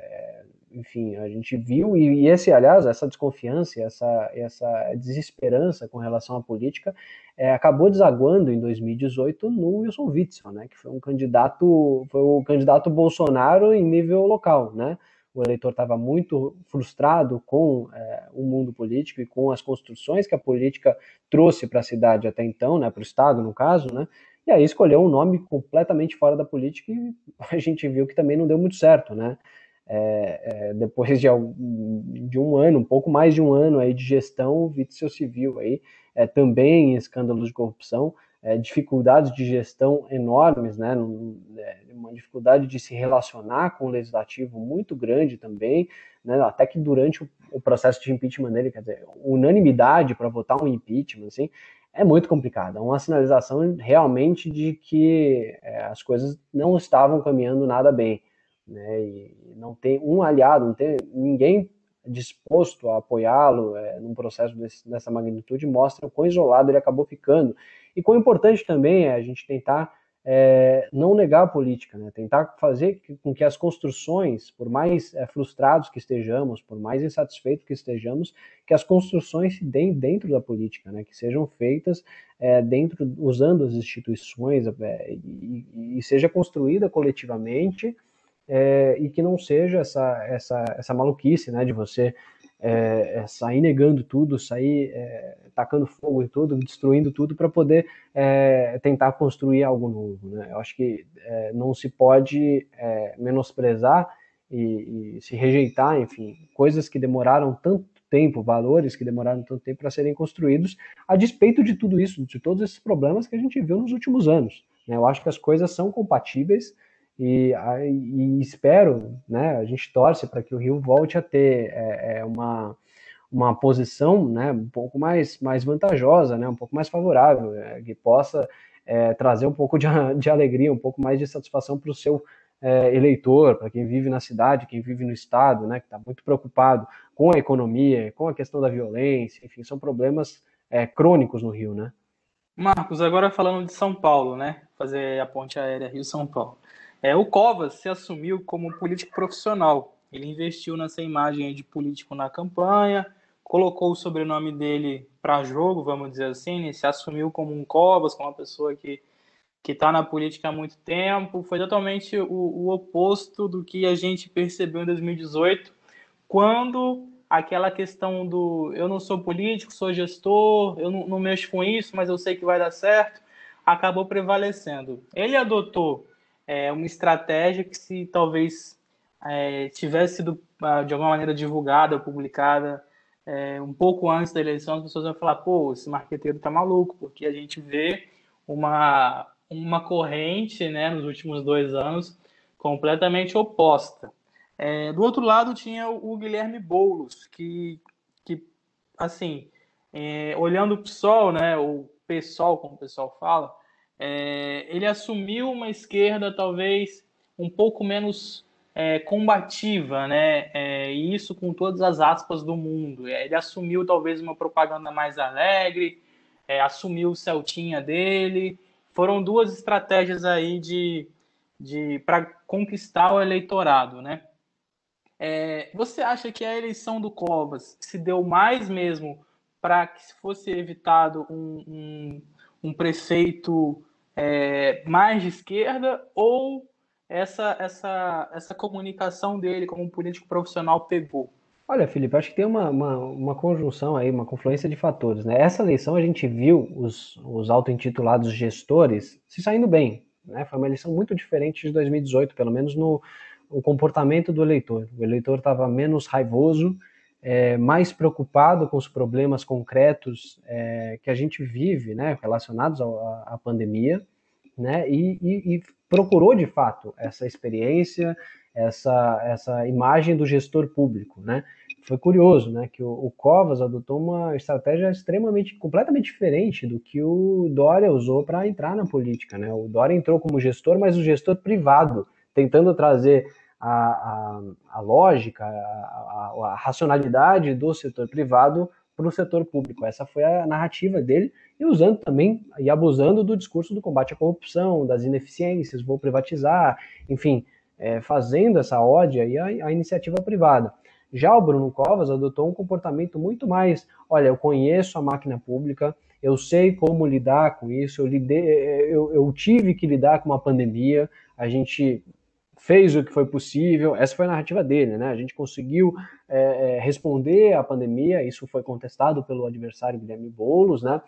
enfim, a gente viu e, e esse, aliás, essa desconfiança, essa essa desesperança com relação à política é, acabou desaguando em 2018 no Wilson Witzel, né, que foi um candidato, foi o candidato Bolsonaro em nível local, né, o eleitor estava muito frustrado com é, o mundo político e com as construções que a política trouxe para a cidade até então, né, para o Estado, no caso, né, e aí escolheu um nome completamente fora da política e a gente viu que também não deu muito certo, né. É, é, depois de, de, um ano, um pouco mais de um ano aí de gestão, o Witzel Civil aí, é, também em escândalos de corrupção, é, dificuldades de gestão enormes, né, é, uma dificuldade de se relacionar com o legislativo muito grande também, né, até que durante o, o, processo de impeachment dele, quer dizer, unanimidade para votar um impeachment, assim, é muito complicado, é uma sinalização realmente de que é, as coisas não estavam caminhando nada bem, né, e não tem um aliado, não tem ninguém disposto a apoiá-lo é, num processo desse, dessa magnitude mostra o quão isolado ele acabou ficando e quão importante também é a gente tentar é, não negar a política, né? tentar fazer com que as construções, por mais é, frustrados que estejamos, por mais insatisfeitos que estejamos, que as construções se deem dentro da política, né? que sejam feitas é, dentro, usando as instituições é, e, e, seja construída coletivamente é, e que não seja essa, essa, essa maluquice né? de você é, é, sair negando tudo, sair é, tacando fogo em tudo, destruindo tudo para poder é, tentar construir algo novo. Né? Eu acho que é, não se pode é, menosprezar e, e, se rejeitar, enfim, coisas que demoraram tanto tempo, valores que demoraram tanto tempo para serem construídos, a despeito de tudo isso, de todos esses problemas que a gente viu nos últimos anos. Né? Eu acho que as coisas são compatíveis e, e, espero, né, a gente torce para que o Rio volte a ter é, é, uma, uma posição né, um pouco mais, mais vantajosa, né, um pouco mais favorável, é, que possa é, trazer um pouco de, de, alegria, um pouco mais de satisfação para o seu é, eleitor, para quem vive na cidade, quem vive no estado, né, que está muito preocupado com a economia, com a questão da violência, enfim, são problemas é, crônicos no Rio, né? Marcos, agora falando de São Paulo, né? Fazer a ponte aérea Rio-São Paulo. É, o Covas se assumiu como político profissional. Ele investiu nessa imagem de político na campanha, colocou o sobrenome dele para jogo, vamos dizer assim, né? se assumiu como um Covas, como uma pessoa que que está na política há muito tempo. Foi totalmente o, o oposto do que a gente percebeu em 2018, quando aquela questão do eu não sou político, sou gestor, eu não, não, mexo com isso, mas eu sei que vai dar certo, acabou prevalecendo. Ele adotou é, uma estratégia que se talvez é, tivesse sido ah, de alguma maneira divulgada, publicada é, um pouco antes da eleição, as pessoas vão falar, pô, esse marqueteiro tá maluco, porque a gente vê uma, uma corrente, né, nos últimos dois anos, completamente oposta. É, do outro lado tinha o Guilherme Boulos, que, que assim, é, olhando o PSOL, né, o PSOL, como o pessoal fala, é, ele assumiu uma esquerda talvez um pouco menos é, combativa, né? É, e isso com todas as aspas do mundo. É, ele assumiu talvez uma propaganda mais alegre, é, assumiu o Celtinha dele. Foram duas estratégias aí de, de para conquistar o eleitorado, né? É, você acha que a eleição do Covas se deu mais mesmo para que fosse evitado um, um, um prefeito é, mais de esquerda ou essa, essa, essa comunicação dele como um político profissional pegou? Olha, Felipe, acho que tem uma, uma, uma, conjunção aí, uma confluência de fatores. Né? Essa eleição a gente viu os, os auto-intitulados gestores se saindo bem. Né? Foi uma eleição muito diferente de 2018, pelo menos no, no comportamento do eleitor. O eleitor estava menos raivoso, é, mais preocupado com os problemas concretos é, que a gente vive, né, relacionados à, pandemia, né? E, e, e, procurou de fato essa experiência, essa, essa imagem do gestor público, né? Foi curioso, né? Que o, o Covas adotou uma estratégia extremamente, completamente diferente do que o Dória usou para entrar na política, né? O Dória entrou como gestor, mas o gestor privado, tentando trazer a, a, a lógica, a, a, racionalidade do setor privado para o setor público. Essa foi a narrativa dele, e usando também e abusando do discurso do combate à corrupção, das ineficiências, vou privatizar, enfim, é, fazendo essa ódia e a, a, iniciativa privada. Já o Bruno Covas adotou um comportamento muito mais, olha, eu conheço a máquina pública, eu sei como lidar com isso, eu, eu, eu tive que lidar com uma pandemia, a gente fez o que foi possível, essa foi a narrativa dele, né? A gente conseguiu é, é, responder à pandemia, isso foi contestado pelo adversário Guilherme Boulos, né?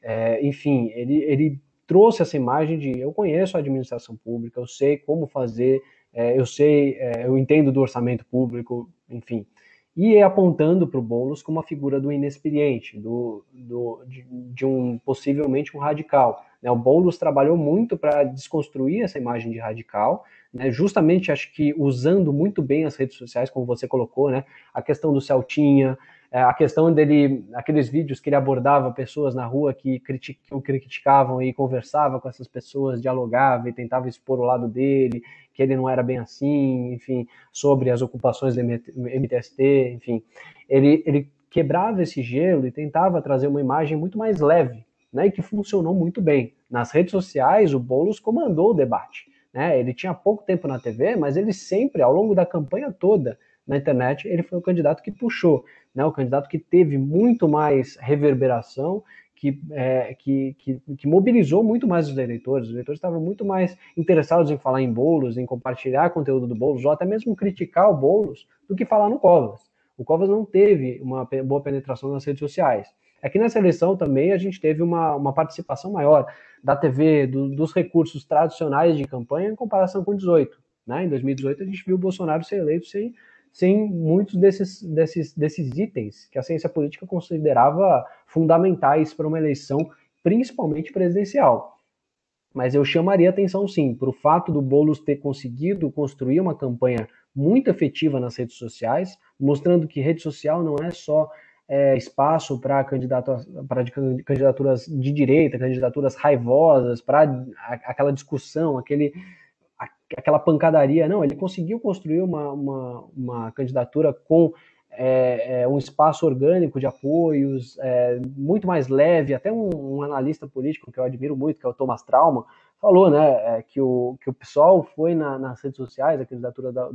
É, enfim, ele, ele trouxe essa imagem de eu conheço a administração pública, eu sei como fazer, é, eu sei, é, eu entendo do orçamento público, enfim. E apontando para o Boulos como a figura do inexperiente, do, do, de, de um possivelmente um radical. Né? O Boulos trabalhou muito para desconstruir essa imagem de radical, né, justamente acho que usando muito bem as redes sociais, como você colocou, né, a questão do Celtinha, é, a questão dele, aqueles vídeos que ele abordava pessoas na rua que o criticavam e conversava com essas pessoas, dialogava e tentava expor o lado dele, que ele não era bem assim, enfim, sobre as ocupações do MTST, enfim, ele, ele quebrava esse gelo e tentava trazer uma imagem muito mais leve, né, e que funcionou muito bem. Nas redes sociais, o Boulos comandou o debate. Né? Ele tinha pouco tempo na TV, mas ele sempre, ao longo da campanha toda na internet, ele foi o candidato que puxou, né? o candidato que teve muito mais reverberação, que, é, que, que, que, mobilizou muito mais os eleitores. Os eleitores estavam muito mais interessados em falar em bolos, em compartilhar conteúdo do Boulos, ou até mesmo criticar o Boulos, do que falar no Covas. O Covas não teve uma boa penetração nas redes sociais. Aqui nessa eleição também a gente teve uma, uma participação maior da TV, do, dos recursos tradicionais de campanha em comparação com 18. Né? Em 2018 a gente viu o Bolsonaro ser eleito sem, sem muitos desses, desses, desses itens que a ciência política considerava fundamentais para uma eleição, principalmente presidencial. Mas eu chamaria atenção sim para o fato do Boulos ter conseguido construir uma campanha muito efetiva nas redes sociais, mostrando que rede social não é só é, espaço para candidaturas de direita, candidaturas raivosas, para aquela discussão, aquele, aquela pancadaria. Não, ele conseguiu construir uma, uma, uma candidatura com é, é, um espaço orgânico de apoios, é, muito mais leve. Até um, um, analista político que eu admiro muito, que é o Thomas Trauma, falou né, é, que, o, que o PSOL foi na, nas redes sociais, a candidatura da,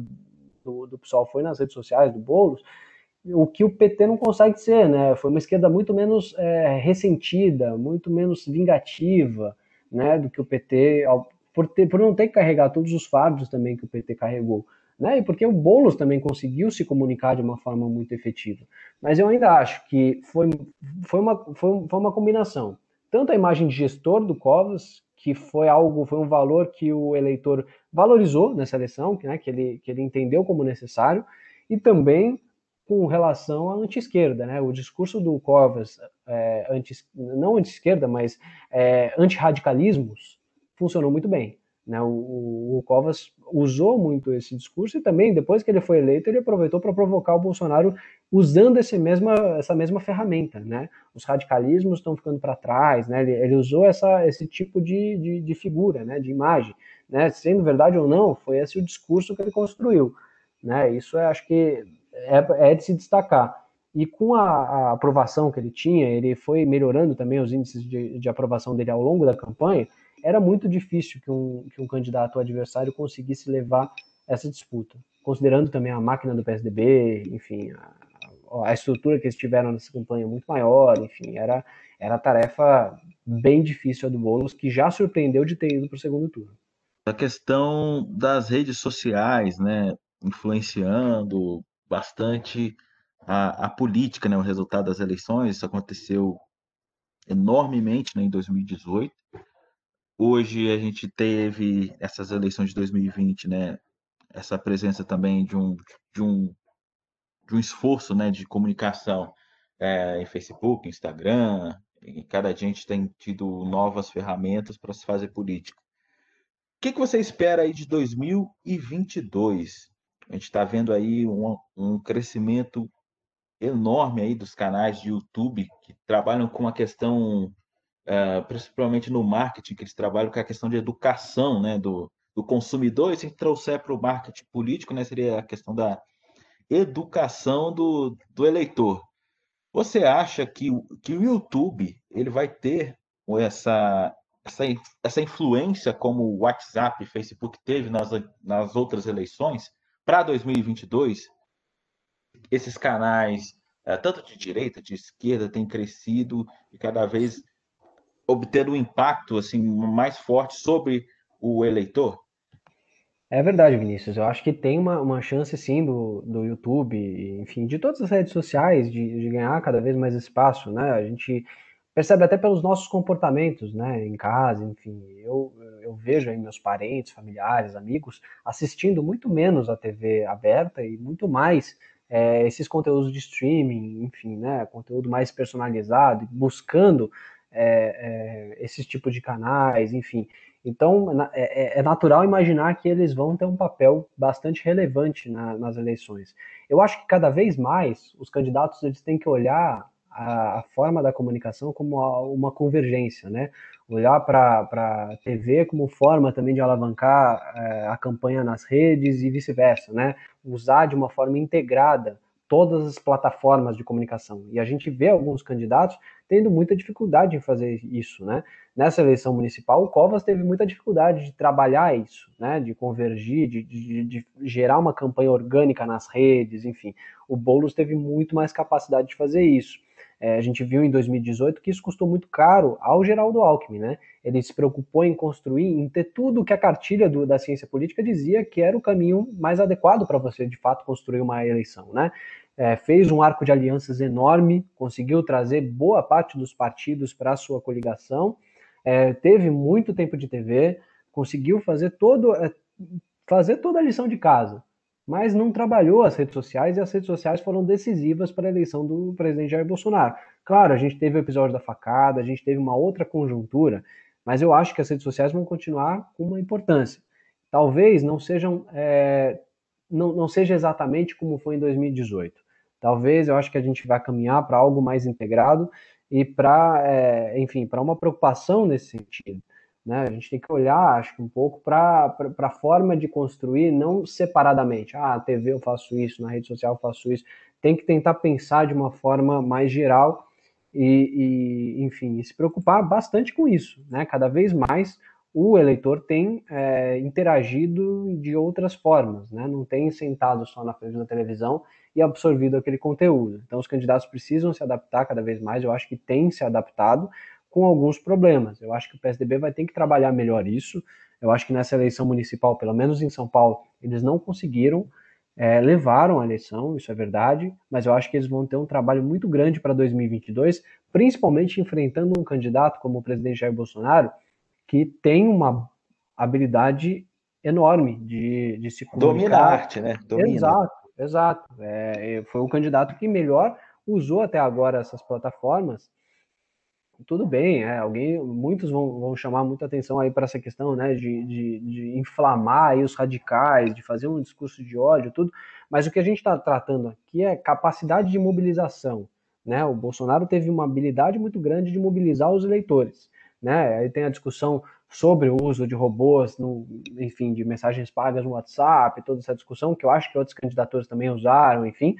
do, do PSOL foi nas redes sociais do Boulos, o que o PT não consegue ser, né? Foi uma esquerda muito menos é, ressentida, muito menos vingativa, né? Do que o PT, por, ter, por não ter que carregar todos os fardos também que o PT carregou, né? E porque o Boulos também conseguiu se comunicar de uma forma muito efetiva. Mas eu ainda acho que foi, foi, uma, foi, foi uma combinação. Tanto a imagem de gestor do Covas, que foi algo, foi um valor que o eleitor valorizou nessa eleição, né? Que ele, que ele entendeu como necessário, e também com relação à anti-esquerda. Né? O discurso do Covas, é, anti, não anti-esquerda, mas é, anti-radicalismos, funcionou muito bem. Né? O, o, Covas usou muito esse discurso e também, depois que ele foi eleito, ele aproveitou para provocar o Bolsonaro usando esse mesma, essa mesma ferramenta. Né? Os radicalismos estão ficando para trás, né? ele, ele, usou essa, esse tipo de, de, de figura, né? de imagem. Né? Sendo verdade ou não, foi esse o discurso que ele construiu. Né? Isso é, acho que é, é de se destacar. E com a, a, aprovação que ele tinha, ele foi melhorando também os índices de, de, aprovação dele ao longo da campanha, era muito difícil que um, que um candidato adversário conseguisse levar essa disputa. Considerando também a máquina do PSDB, enfim, a, a estrutura que eles tiveram nessa campanha muito maior, enfim, era, era tarefa bem difícil a do Boulos, que já surpreendeu de ter ido para o segundo turno. A questão das redes sociais, né, influenciando bastante a, a política, né, o resultado das eleições. Isso aconteceu enormemente né, em 2018. Hoje a gente teve essas eleições de 2020, né, essa presença também de um, de um, de um esforço né, de comunicação é, em Facebook, Instagram. E cada gente tem tido novas ferramentas para se fazer política. que, que você espera aí de 2022? A gente está vendo aí um, um crescimento enorme aí dos canais de YouTube que trabalham com a questão, uh, principalmente no marketing, que eles trabalham com a questão de educação né, do, do consumidor, e se trouxer para o marketing político, né, seria a questão da educação do, do eleitor. Você acha que, que o YouTube ele vai ter essa, essa, essa influência como o WhatsApp Facebook teve nas, nas outras eleições para 2022? Esses canais, eh, tanto de direita, de esquerda, têm crescido e cada vez obtendo um impacto assim mais forte sobre o eleitor? É verdade, Vinícius. Eu acho que tem uma, uma chance, sim, do, do YouTube, enfim, de todas as redes sociais, de, de ganhar cada vez mais espaço, né? A gente percebe até pelos nossos comportamentos, né, em casa, enfim, eu, eu vejo aí meus parentes, familiares, amigos assistindo muito menos a TV aberta e muito mais é, esses conteúdos de streaming, enfim, né, conteúdo mais personalizado, buscando é, é, esses tipos de canais, enfim. Então, é, é, é, natural imaginar que eles vão ter um papel bastante relevante na, nas eleições. Eu acho que cada vez mais os candidatos eles têm que olhar a, a forma da comunicação como uma convergência, né? Olhar para a TV como forma também de alavancar é, a campanha nas redes e vice-versa, né? Usar de uma forma integrada todas as plataformas de comunicação. E a gente vê alguns candidatos tendo muita dificuldade em fazer isso, né? Nessa eleição municipal, o Covas teve muita dificuldade de trabalhar isso, né? De convergir, de, de, de gerar uma campanha orgânica nas redes, enfim. O Boulos teve muito mais capacidade de fazer isso. É, a gente viu em 2018 que isso custou muito caro ao Geraldo Alckmin, né? Ele se preocupou em construir, em ter tudo que a cartilha do, da ciência política dizia que era o caminho mais adequado para você, de fato, construir uma eleição, né? É, fez um arco de alianças enorme, conseguiu trazer boa parte dos partidos para a sua coligação, é, teve muito tempo de TV, conseguiu fazer todo, é, fazer toda a lição de casa mas não trabalhou as redes sociais e as redes sociais foram decisivas para a eleição do presidente Jair Bolsonaro. Claro, a gente teve o episódio da facada, a gente teve uma outra conjuntura, mas eu acho que as redes sociais vão continuar com uma importância. Talvez não sejam, é, não, não seja exatamente como foi em 2018. Talvez eu acho que a gente vai caminhar para algo mais integrado e para, é, enfim, para uma preocupação nesse sentido. Né? A gente tem que olhar, acho que um pouco para a forma de construir, não separadamente. Ah, na TV eu faço isso, na rede social eu faço isso. Tem que tentar pensar de uma forma mais geral e, e enfim, se preocupar bastante com isso. Né? Cada vez mais o eleitor tem é, interagido de outras formas, né? não tem sentado só na frente da televisão e absorvido aquele conteúdo. Então, os candidatos precisam se adaptar cada vez mais, eu acho que tem se adaptado, com alguns problemas. Eu acho que o PSDB vai ter que trabalhar melhor isso. Eu acho que nessa eleição municipal, pelo menos em São Paulo, eles não conseguiram, é, levaram a eleição, isso é verdade, mas eu acho que eles vão ter um trabalho muito grande para 2022, principalmente enfrentando um candidato como o presidente Jair Bolsonaro, que tem uma habilidade enorme de, de se comunicar. Domina a arte, né? Domina. Exato, exato. É, foi o candidato que melhor usou até agora essas plataformas tudo bem, é, alguém, muitos vão, vão chamar muita atenção aí para essa questão, né, de, de, de inflamar aí os radicais, de fazer um discurso de ódio, tudo, mas o que a gente está tratando aqui é capacidade de mobilização, né, o Bolsonaro teve uma habilidade muito grande de mobilizar os eleitores, né, aí tem a discussão sobre o uso de robôs, no, enfim, de mensagens pagas no WhatsApp, toda essa discussão que eu acho que outros candidatos também usaram, enfim,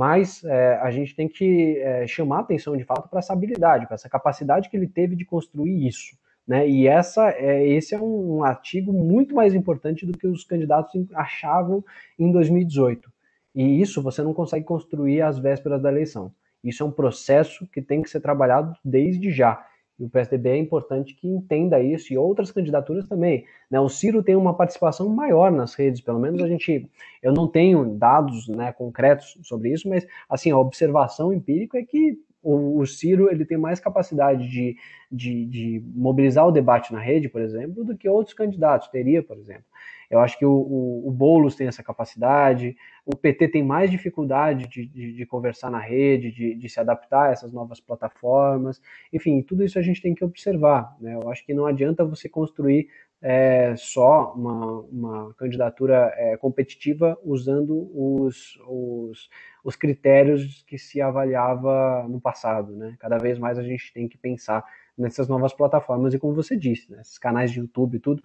mas é, a gente tem que é, chamar atenção de fato para essa habilidade, para essa capacidade que ele teve de construir isso. Né? E essa, é, esse é um, um artigo muito mais importante do que os candidatos achavam em 2018. E isso você não consegue construir às vésperas da eleição. Isso é um processo que tem que ser trabalhado desde já. E o PSDB é importante que entenda isso e outras candidaturas também. Né? O Ciro tem uma participação maior nas redes, pelo menos a gente. Eu não tenho dados né, concretos sobre isso, mas assim, a observação empírica é que o, o Ciro ele tem mais capacidade de, de, de, mobilizar o debate na rede, por exemplo, do que outros candidatos teria, por exemplo. Eu acho que o, o, o Boulos tem essa capacidade, o PT tem mais dificuldade de, de, de conversar na rede, de, de, se adaptar a essas novas plataformas. Enfim, tudo isso a gente tem que observar. Né? Eu acho que não adianta você construir é, só uma, uma candidatura é, competitiva usando os, os, os, critérios que se avaliava no passado. Né? Cada vez mais a gente tem que pensar nessas novas plataformas e, como você disse, né, esses canais de YouTube e tudo,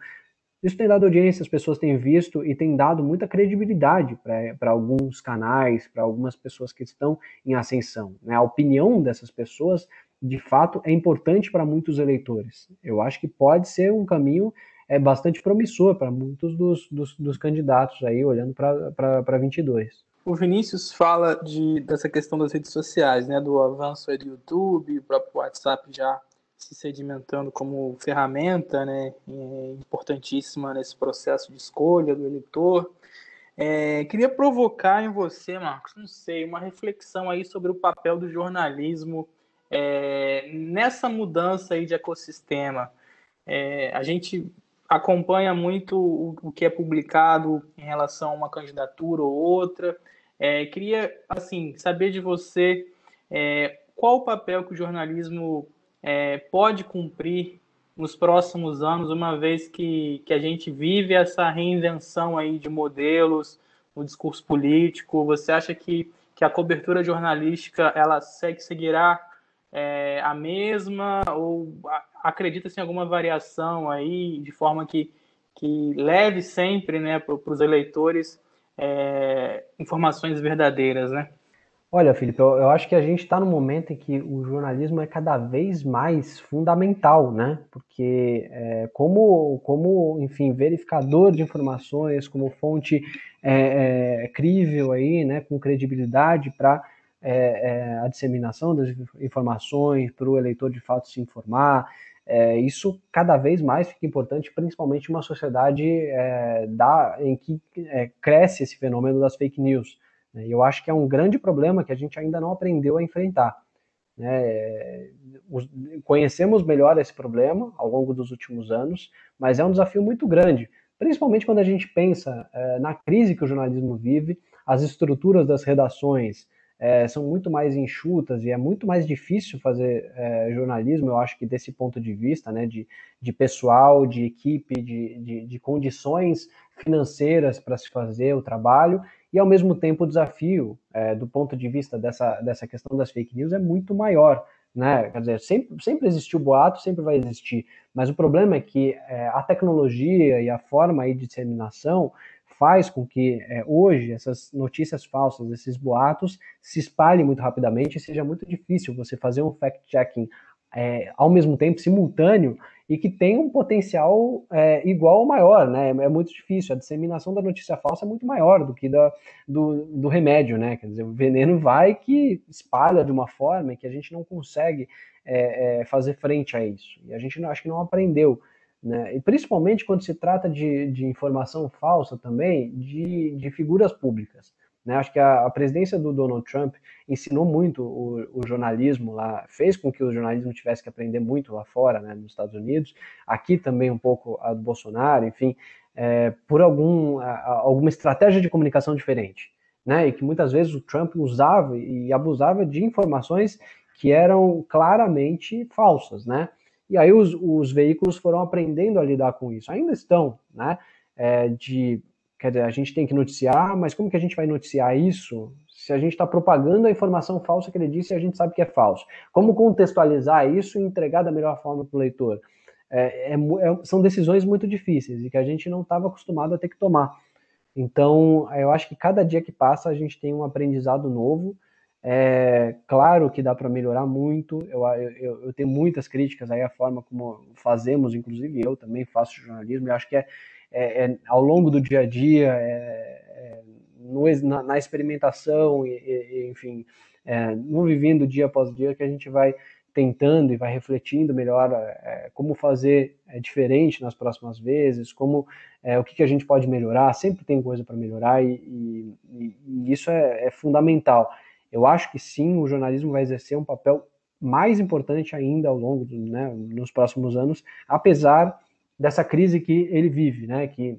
isso tem dado audiência, as pessoas têm visto e tem dado muita credibilidade para alguns canais, para algumas pessoas que estão em ascensão. Né? A opinião dessas pessoas, de fato, é importante para muitos eleitores. Eu acho que pode ser um caminho é bastante promissor para muitos dos, dos, dos, candidatos aí, olhando para 22. O Vinícius fala de, dessa questão das redes sociais, né, do avanço do YouTube, o próprio WhatsApp já se sedimentando como ferramenta né, importantíssima nesse processo de escolha do eleitor. É, queria provocar em você, Marcos, não sei, uma reflexão aí sobre o papel do jornalismo é, nessa mudança aí de ecossistema. É, a gente acompanha muito o, o, que é publicado em relação a uma candidatura ou outra. É, queria, assim, saber de você é, qual o papel que o jornalismo é, pode cumprir nos próximos anos, uma vez que, que a gente vive essa reinvenção aí de modelos no discurso político. Você acha que, que a cobertura jornalística ela segue, seguirá é, a mesma ou acredita-se em alguma variação aí, de forma que, que leve sempre né, para os eleitores é, informações verdadeiras, né? Olha, Felipe, eu, eu acho que a gente está no momento em que o jornalismo é cada vez mais fundamental, né? Porque é, como, como, enfim, verificador de informações, como fonte é, é, crível aí, né, com credibilidade para é, é, a disseminação das informações, para o eleitor de fato se informar, é, isso cada vez mais fica importante, principalmente uma sociedade é, da, em que é, cresce esse fenômeno das fake news. Né? E eu acho que é um grande problema que a gente ainda não aprendeu a enfrentar. Né? conhecemos melhor esse problema ao longo dos últimos anos, mas é um desafio muito grande, principalmente quando a gente pensa é, na crise que o jornalismo vive, as estruturas das redações, é, são muito mais enxutas e é muito mais difícil fazer é, jornalismo, eu acho que desse ponto de vista, né, de, de pessoal, de equipe, de, de, de condições financeiras para se fazer o trabalho, e ao mesmo tempo o desafio, é, do ponto de vista dessa, dessa questão das fake news, é muito maior. Né? Quer dizer, sempre, sempre existiu boato, sempre vai existir, mas o problema é que é, a tecnologia e a forma aí de disseminação faz com que é, hoje essas notícias falsas, esses boatos, se espalhem muito rapidamente e seja muito difícil você fazer um fact-checking é, ao mesmo tempo, simultâneo, e que tem um potencial é, igual ou maior, né? É muito difícil. A disseminação da notícia falsa é muito maior do que da, do, do remédio, né? Quer dizer, o veneno vai que espalha de uma forma que a gente não consegue é, é, fazer frente a isso. E a gente não, acho que não aprendeu né? E principalmente quando se trata de, de informação falsa também de, de figuras públicas. Né? Acho que a, a, presidência do Donald Trump ensinou muito o, o, jornalismo lá, fez com que o jornalismo tivesse que aprender muito lá fora, né, nos Estados Unidos, aqui também um pouco a do Bolsonaro, enfim, é, por algum, a, alguma estratégia de comunicação diferente. Né, e que muitas vezes o Trump usava e abusava de informações que eram claramente falsas, né? E aí os, os veículos foram aprendendo a lidar com isso. Ainda estão, né? É, de, quer dizer, a gente tem que noticiar, mas como que a gente vai noticiar isso se a gente está propagando a informação falsa que ele disse e a gente sabe que é falso? Como contextualizar isso e entregar da melhor forma para o leitor? É, é, é, são decisões muito difíceis e que a gente não estava acostumado a ter que tomar. Então, eu acho que cada dia que passa a gente tem um aprendizado novo é claro que dá para melhorar muito. Eu, eu, eu, tenho muitas críticas aí à forma como fazemos, inclusive eu também faço jornalismo. Acho que é, é, é ao longo do dia a dia, é, é no, na, na, experimentação, e, e, enfim, é, no vivendo dia após dia que a gente vai tentando e vai refletindo melhor é, como fazer é, diferente nas próximas vezes, como é, o que, que, a gente pode melhorar. Sempre tem coisa para melhorar e, e, e isso é fundamental. Eu acho que sim, o jornalismo vai exercer um papel mais importante ainda ao longo do, né, nos próximos anos, apesar dessa crise que ele vive, né, que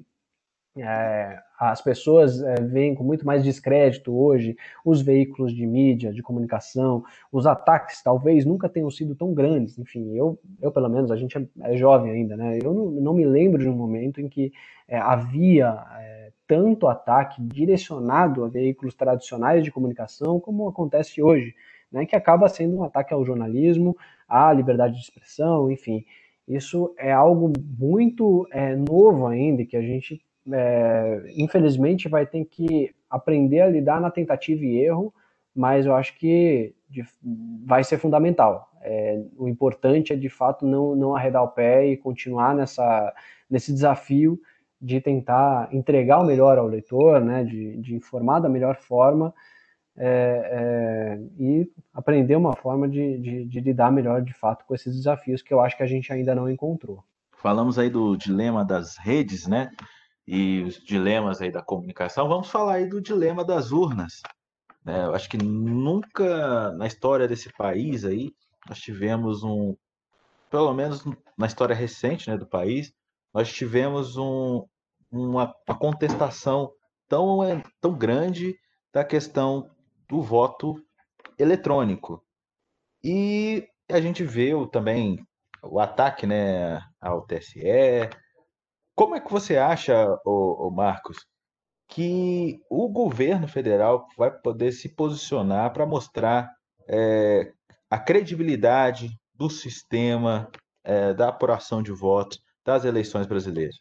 é, as pessoas é, veem com muito mais descrédito hoje os veículos de mídia, de comunicação, os ataques talvez nunca tenham sido tão grandes. Enfim, eu, eu pelo menos, a gente é, é jovem ainda, né? Eu não, não, me lembro de um momento em que é, havia é, tanto ataque direcionado a veículos tradicionais de comunicação como acontece hoje, né? Que acaba sendo um ataque ao jornalismo, à liberdade de expressão, enfim. Isso é algo muito é, novo ainda que a gente é, infelizmente vai ter que aprender a lidar na tentativa e erro, mas eu acho que vai ser fundamental. É, o importante é de fato não, não arredar o pé e continuar nessa, nesse desafio de tentar entregar o melhor ao leitor, né, de, de informar da melhor forma é, é, e aprender uma forma de, de, de, lidar melhor de fato com esses desafios que eu acho que a gente ainda não encontrou. Falamos aí do dilema das redes, né? e os dilemas aí da comunicação, vamos falar aí do dilema das urnas. Né? Eu acho que nunca na história desse país aí nós tivemos um, pelo menos na história recente né, do país, nós tivemos um, uma, uma contestação tão, tão grande da questão do voto eletrônico. E a gente viu também o ataque né, ao TSE, como é que você acha, o Marcos, que o governo federal vai poder se posicionar para mostrar é, a credibilidade do sistema é, da apuração de votos das eleições brasileiras?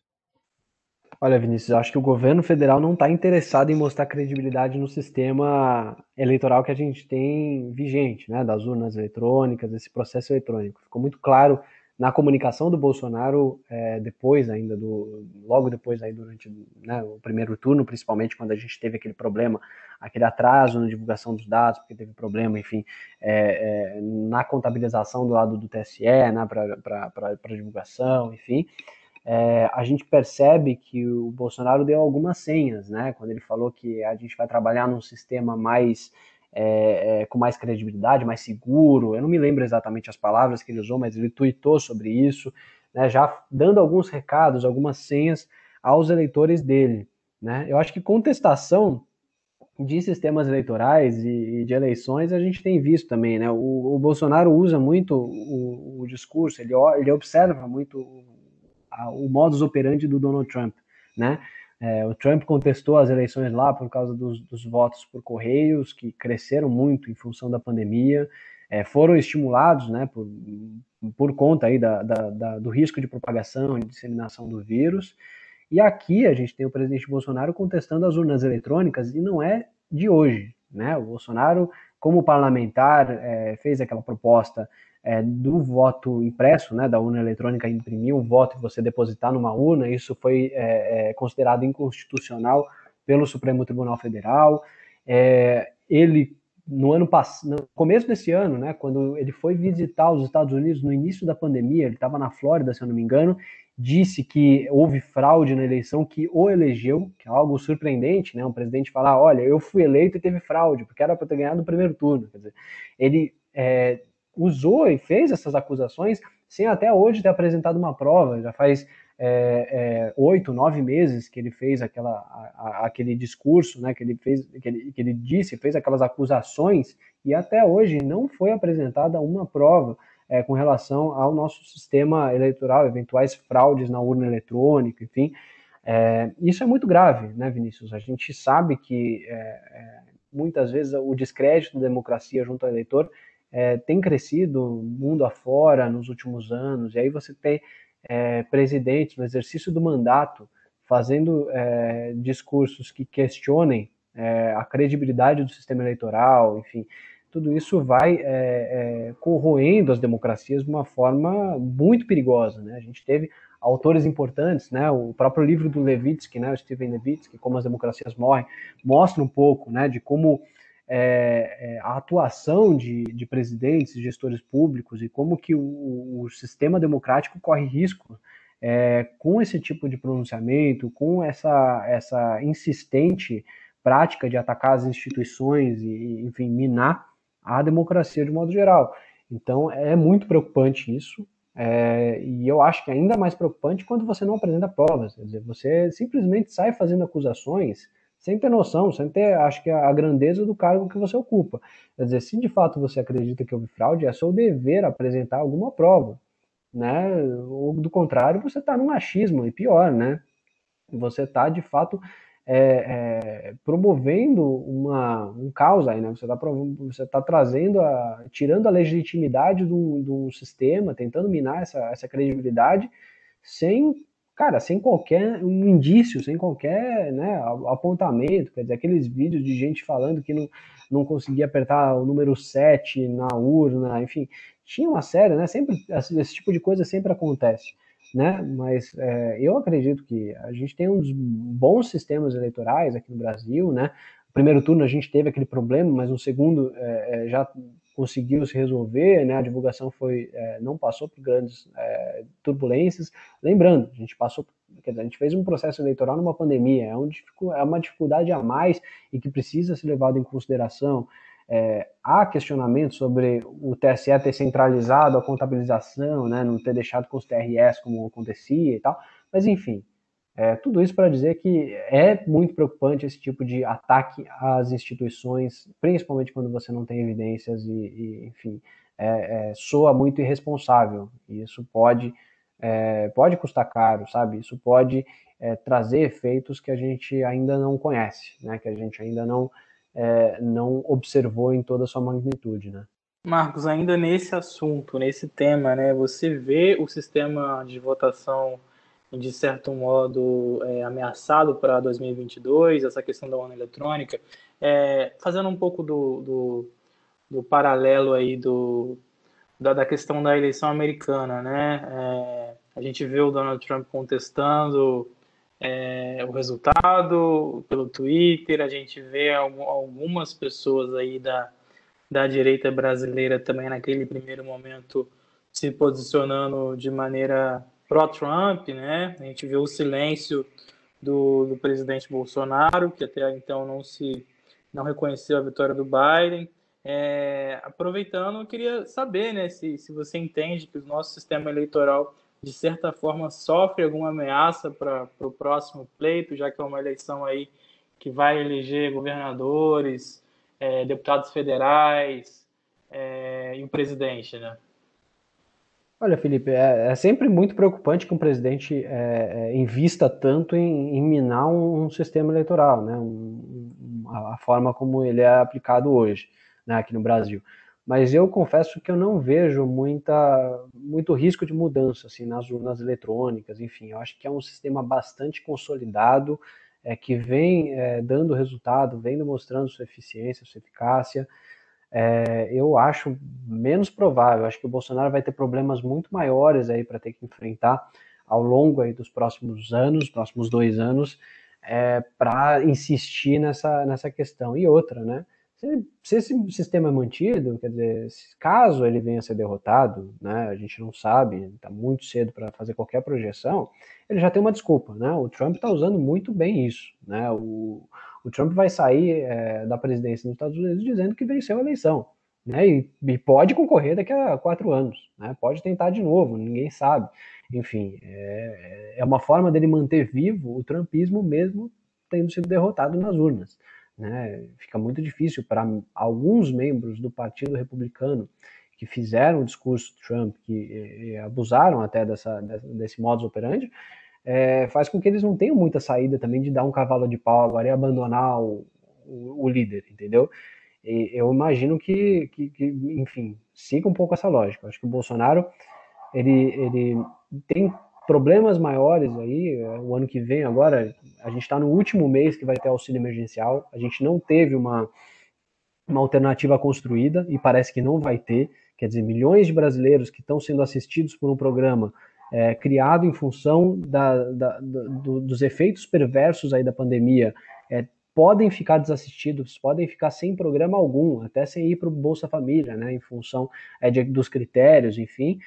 Olha, Vinícius, acho que o governo federal não está interessado em mostrar credibilidade no sistema eleitoral que a gente tem vigente, né, das urnas eletrônicas, esse processo eletrônico. Ficou muito claro na comunicação do Bolsonaro é, depois ainda do logo depois aí durante né, o primeiro turno principalmente quando a gente teve aquele problema aquele atraso na divulgação dos dados porque teve problema enfim é, é, na contabilização do lado do TSE né, para divulgação enfim é, a gente percebe que o Bolsonaro deu algumas senhas né quando ele falou que a gente vai trabalhar num sistema mais é, é, com mais credibilidade, mais seguro. Eu não me lembro exatamente as palavras que ele usou, mas ele tweetou sobre isso, né, já dando alguns recados, algumas senhas aos eleitores dele. Né? Eu acho que contestação de sistemas eleitorais e, de eleições a gente tem visto também. Né? O, o Bolsonaro usa muito o, o discurso, ele, ele observa muito o, o modus operandi do Donald Trump. Né? É, o Trump contestou as eleições lá por causa dos, dos, votos por correios, que cresceram muito em função da pandemia, é, foram estimulados né, por, por conta aí da, da, da, do risco de propagação e disseminação do vírus. E aqui a gente tem o presidente Bolsonaro contestando as urnas eletrônicas, e não é de hoje. Né? O Bolsonaro, como parlamentar, é, fez aquela proposta é, do voto impresso, né, da urna eletrônica imprimir um voto e você depositar numa urna, isso foi é, é, considerado inconstitucional pelo Supremo Tribunal Federal. É, ele, no ano passado, no começo desse ano, né, quando ele foi visitar os Estados Unidos no início da pandemia, ele estava na Flórida, se eu não me engano, disse que houve fraude na eleição que o elegeu, que é algo surpreendente, né? Um presidente falar, olha, eu fui eleito e teve fraude, porque era para ter ganhado no primeiro turno. Quer dizer, ele é, usou e fez essas acusações sem até hoje ter apresentado uma prova. Já faz é, é, oito, nove meses que ele fez aquela, a, a, aquele discurso, né, que ele fez, que ele, que ele disse, fez aquelas acusações e até hoje não foi apresentada uma prova é, com relação ao nosso sistema eleitoral, eventuais fraudes na urna eletrônica, enfim. É, isso é muito grave, né, Vinícius? A gente sabe que é, é, muitas vezes o descrédito da democracia junto ao eleitor é, tem crescido mundo afora nos últimos anos, e aí você tem é, presidentes no exercício do mandato fazendo é, discursos que questionem é, a credibilidade do sistema eleitoral, enfim, tudo isso vai é, é, corroendo as democracias de uma forma muito perigosa. Né? A gente teve autores importantes, né? O próprio livro do Levitsky, né? O Steven Levitsky, Como as Democracias Morrem, mostra um pouco, né? De como é, é, a atuação de, de presidentes gestores públicos e como que o, o sistema democrático corre risco é, com esse tipo de pronunciamento, com essa, essa insistente prática de atacar as instituições e, enfim, minar a democracia de modo geral. Então, é muito preocupante isso. É, e eu acho que é ainda mais preocupante quando você não apresenta provas, quer dizer, você simplesmente sai fazendo acusações sem ter noção, sem ter, acho que, a grandeza do cargo que você ocupa. Quer dizer, se de fato você acredita que houve fraude, é seu dever apresentar alguma prova, né? Ou do contrário, você está num achismo, e pior, né? Você está, de fato, é, é, promovendo uma, um caos aí, né? Você está você tá trazendo, a, tirando a legitimidade do, do sistema, tentando minar essa, essa credibilidade, sem, cara, sem qualquer um indício, sem qualquer né, apontamento, quer dizer, aqueles vídeos de gente falando que não, não conseguia apertar o número 7 na urna, enfim, tinha uma série, né? Sempre, esse tipo de coisa sempre acontece né? Mas é, eu acredito que a gente tem uns bons sistemas eleitorais aqui no Brasil, né? Primeiro turno a gente teve aquele problema, mas no segundo é, é já conseguiu se resolver, né? A divulgação foi é, não passou por grandes é, turbulências. Lembrando, a gente passou, quer dizer, a gente fez um processo eleitoral numa pandemia, é, um, é uma dificuldade a mais e que precisa ser levado em consideração. É, há questionamento sobre o TSE ter centralizado a contabilização, né, não ter deixado com os TRS como acontecia e tal, mas enfim, é, tudo isso para dizer que é muito preocupante esse tipo de ataque às instituições, principalmente quando você não tem evidências e, e enfim, é, é soa muito irresponsável. E isso pode, é, pode custar caro, sabe? Isso pode é, trazer efeitos que a gente ainda não conhece, né? Que a gente ainda não é, não observou em toda a sua magnitude, né? Marcos, ainda nesse assunto, nesse tema, né, você vê o sistema de votação de certo modo é, ameaçado para 2022, essa questão da urna eletrônica, é, fazendo um pouco do, do, do paralelo aí do, da, da, questão da eleição americana, né? É, a gente vê o Donald Trump contestando é, o resultado pelo Twitter, a gente vê algumas pessoas aí da, da direita brasileira também naquele primeiro momento se posicionando de maneira pró-Trump, né? A gente vê o silêncio do, do, presidente Bolsonaro, que até então não se não reconheceu a vitória do Biden. É, aproveitando, eu queria saber, né, se, se você entende que o nosso sistema eleitoral de certa forma, sofre alguma ameaça para o próximo pleito, já que é uma eleição aí que vai eleger governadores, é, deputados federais é, e o presidente, né? Olha, Felipe, é, é, sempre muito preocupante que um presidente é, é invista tanto em, em minar um, um, sistema eleitoral, né? Um, a forma como ele é aplicado hoje, né, aqui no Brasil mas eu confesso que eu não vejo muita, muito risco de mudança assim, nas urnas eletrônicas, enfim, eu acho que é um sistema bastante consolidado, é, que vem é, dando resultado, vem demonstrando sua eficiência, sua eficácia. É, eu acho menos provável, acho que o Bolsonaro vai ter problemas muito maiores aí para ter que enfrentar ao longo aí dos próximos anos, próximos dois anos, é, para insistir nessa, nessa questão. E outra, né? Se, se, esse sistema é mantido, quer dizer, caso ele venha a ser derrotado, né, a gente não sabe, está muito cedo para fazer qualquer projeção, ele já tem uma desculpa, né? O Trump está usando muito bem isso, né? O, o Trump vai sair é, da presidência nos Estados Unidos dizendo que venceu a eleição, né? E, e, pode concorrer daqui a quatro anos, né? Pode tentar de novo, ninguém sabe. Enfim, é, é uma forma dele manter vivo o trumpismo mesmo tendo sido derrotado nas urnas. Né? Fica muito difícil para alguns membros do Partido Republicano que fizeram o discurso Trump, que e, e abusaram até dessa, desse modus operandi, é, faz com que eles não tenham muita saída também de dar um cavalo de pau agora e abandonar o, o, o líder, entendeu? E eu imagino que, que, que, enfim, siga um pouco essa lógica. Acho que o Bolsonaro ele, ele tem problemas maiores aí, é, o ano que vem agora, a gente está no último mês que vai ter auxílio emergencial, a gente não teve uma, uma alternativa construída e parece que não vai ter, quer dizer, milhões de brasileiros que estão sendo assistidos por um programa é, criado em função da, da, do, dos efeitos perversos aí da pandemia, é, podem ficar desassistidos, podem ficar sem programa algum, até sem ir para o Bolsa Família, né, em função é, de, dos critérios, enfim,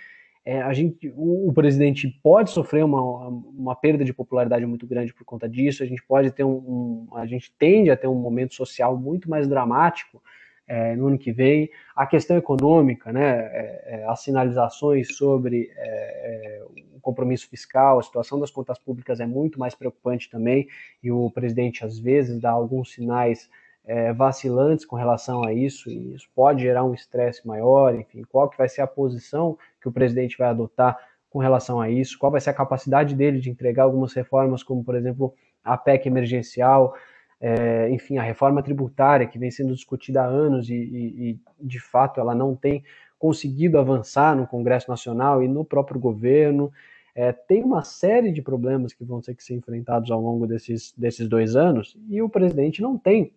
é, a gente, o, o, presidente pode sofrer uma, uma perda de popularidade muito grande por conta disso. A gente pode ter um, um, a gente tende a ter um momento social muito mais dramático é, no ano que vem. A questão econômica, né, é, é as sinalizações sobre é, é, o compromisso fiscal, a situação das contas públicas é muito mais preocupante também, e o presidente às vezes dá alguns sinais vacilantes com relação a isso, e isso pode gerar um estresse maior, enfim, qual que vai ser a posição que o presidente vai adotar com relação a isso, qual vai ser a capacidade dele de entregar algumas reformas, como, por exemplo, a PEC emergencial, é, enfim, a reforma tributária que vem sendo discutida há anos e, e, e, de fato, ela não tem conseguido avançar no Congresso Nacional e no próprio governo. É, tem uma série de problemas que vão ter que ser enfrentados ao longo desses, desses dois anos e o presidente não tem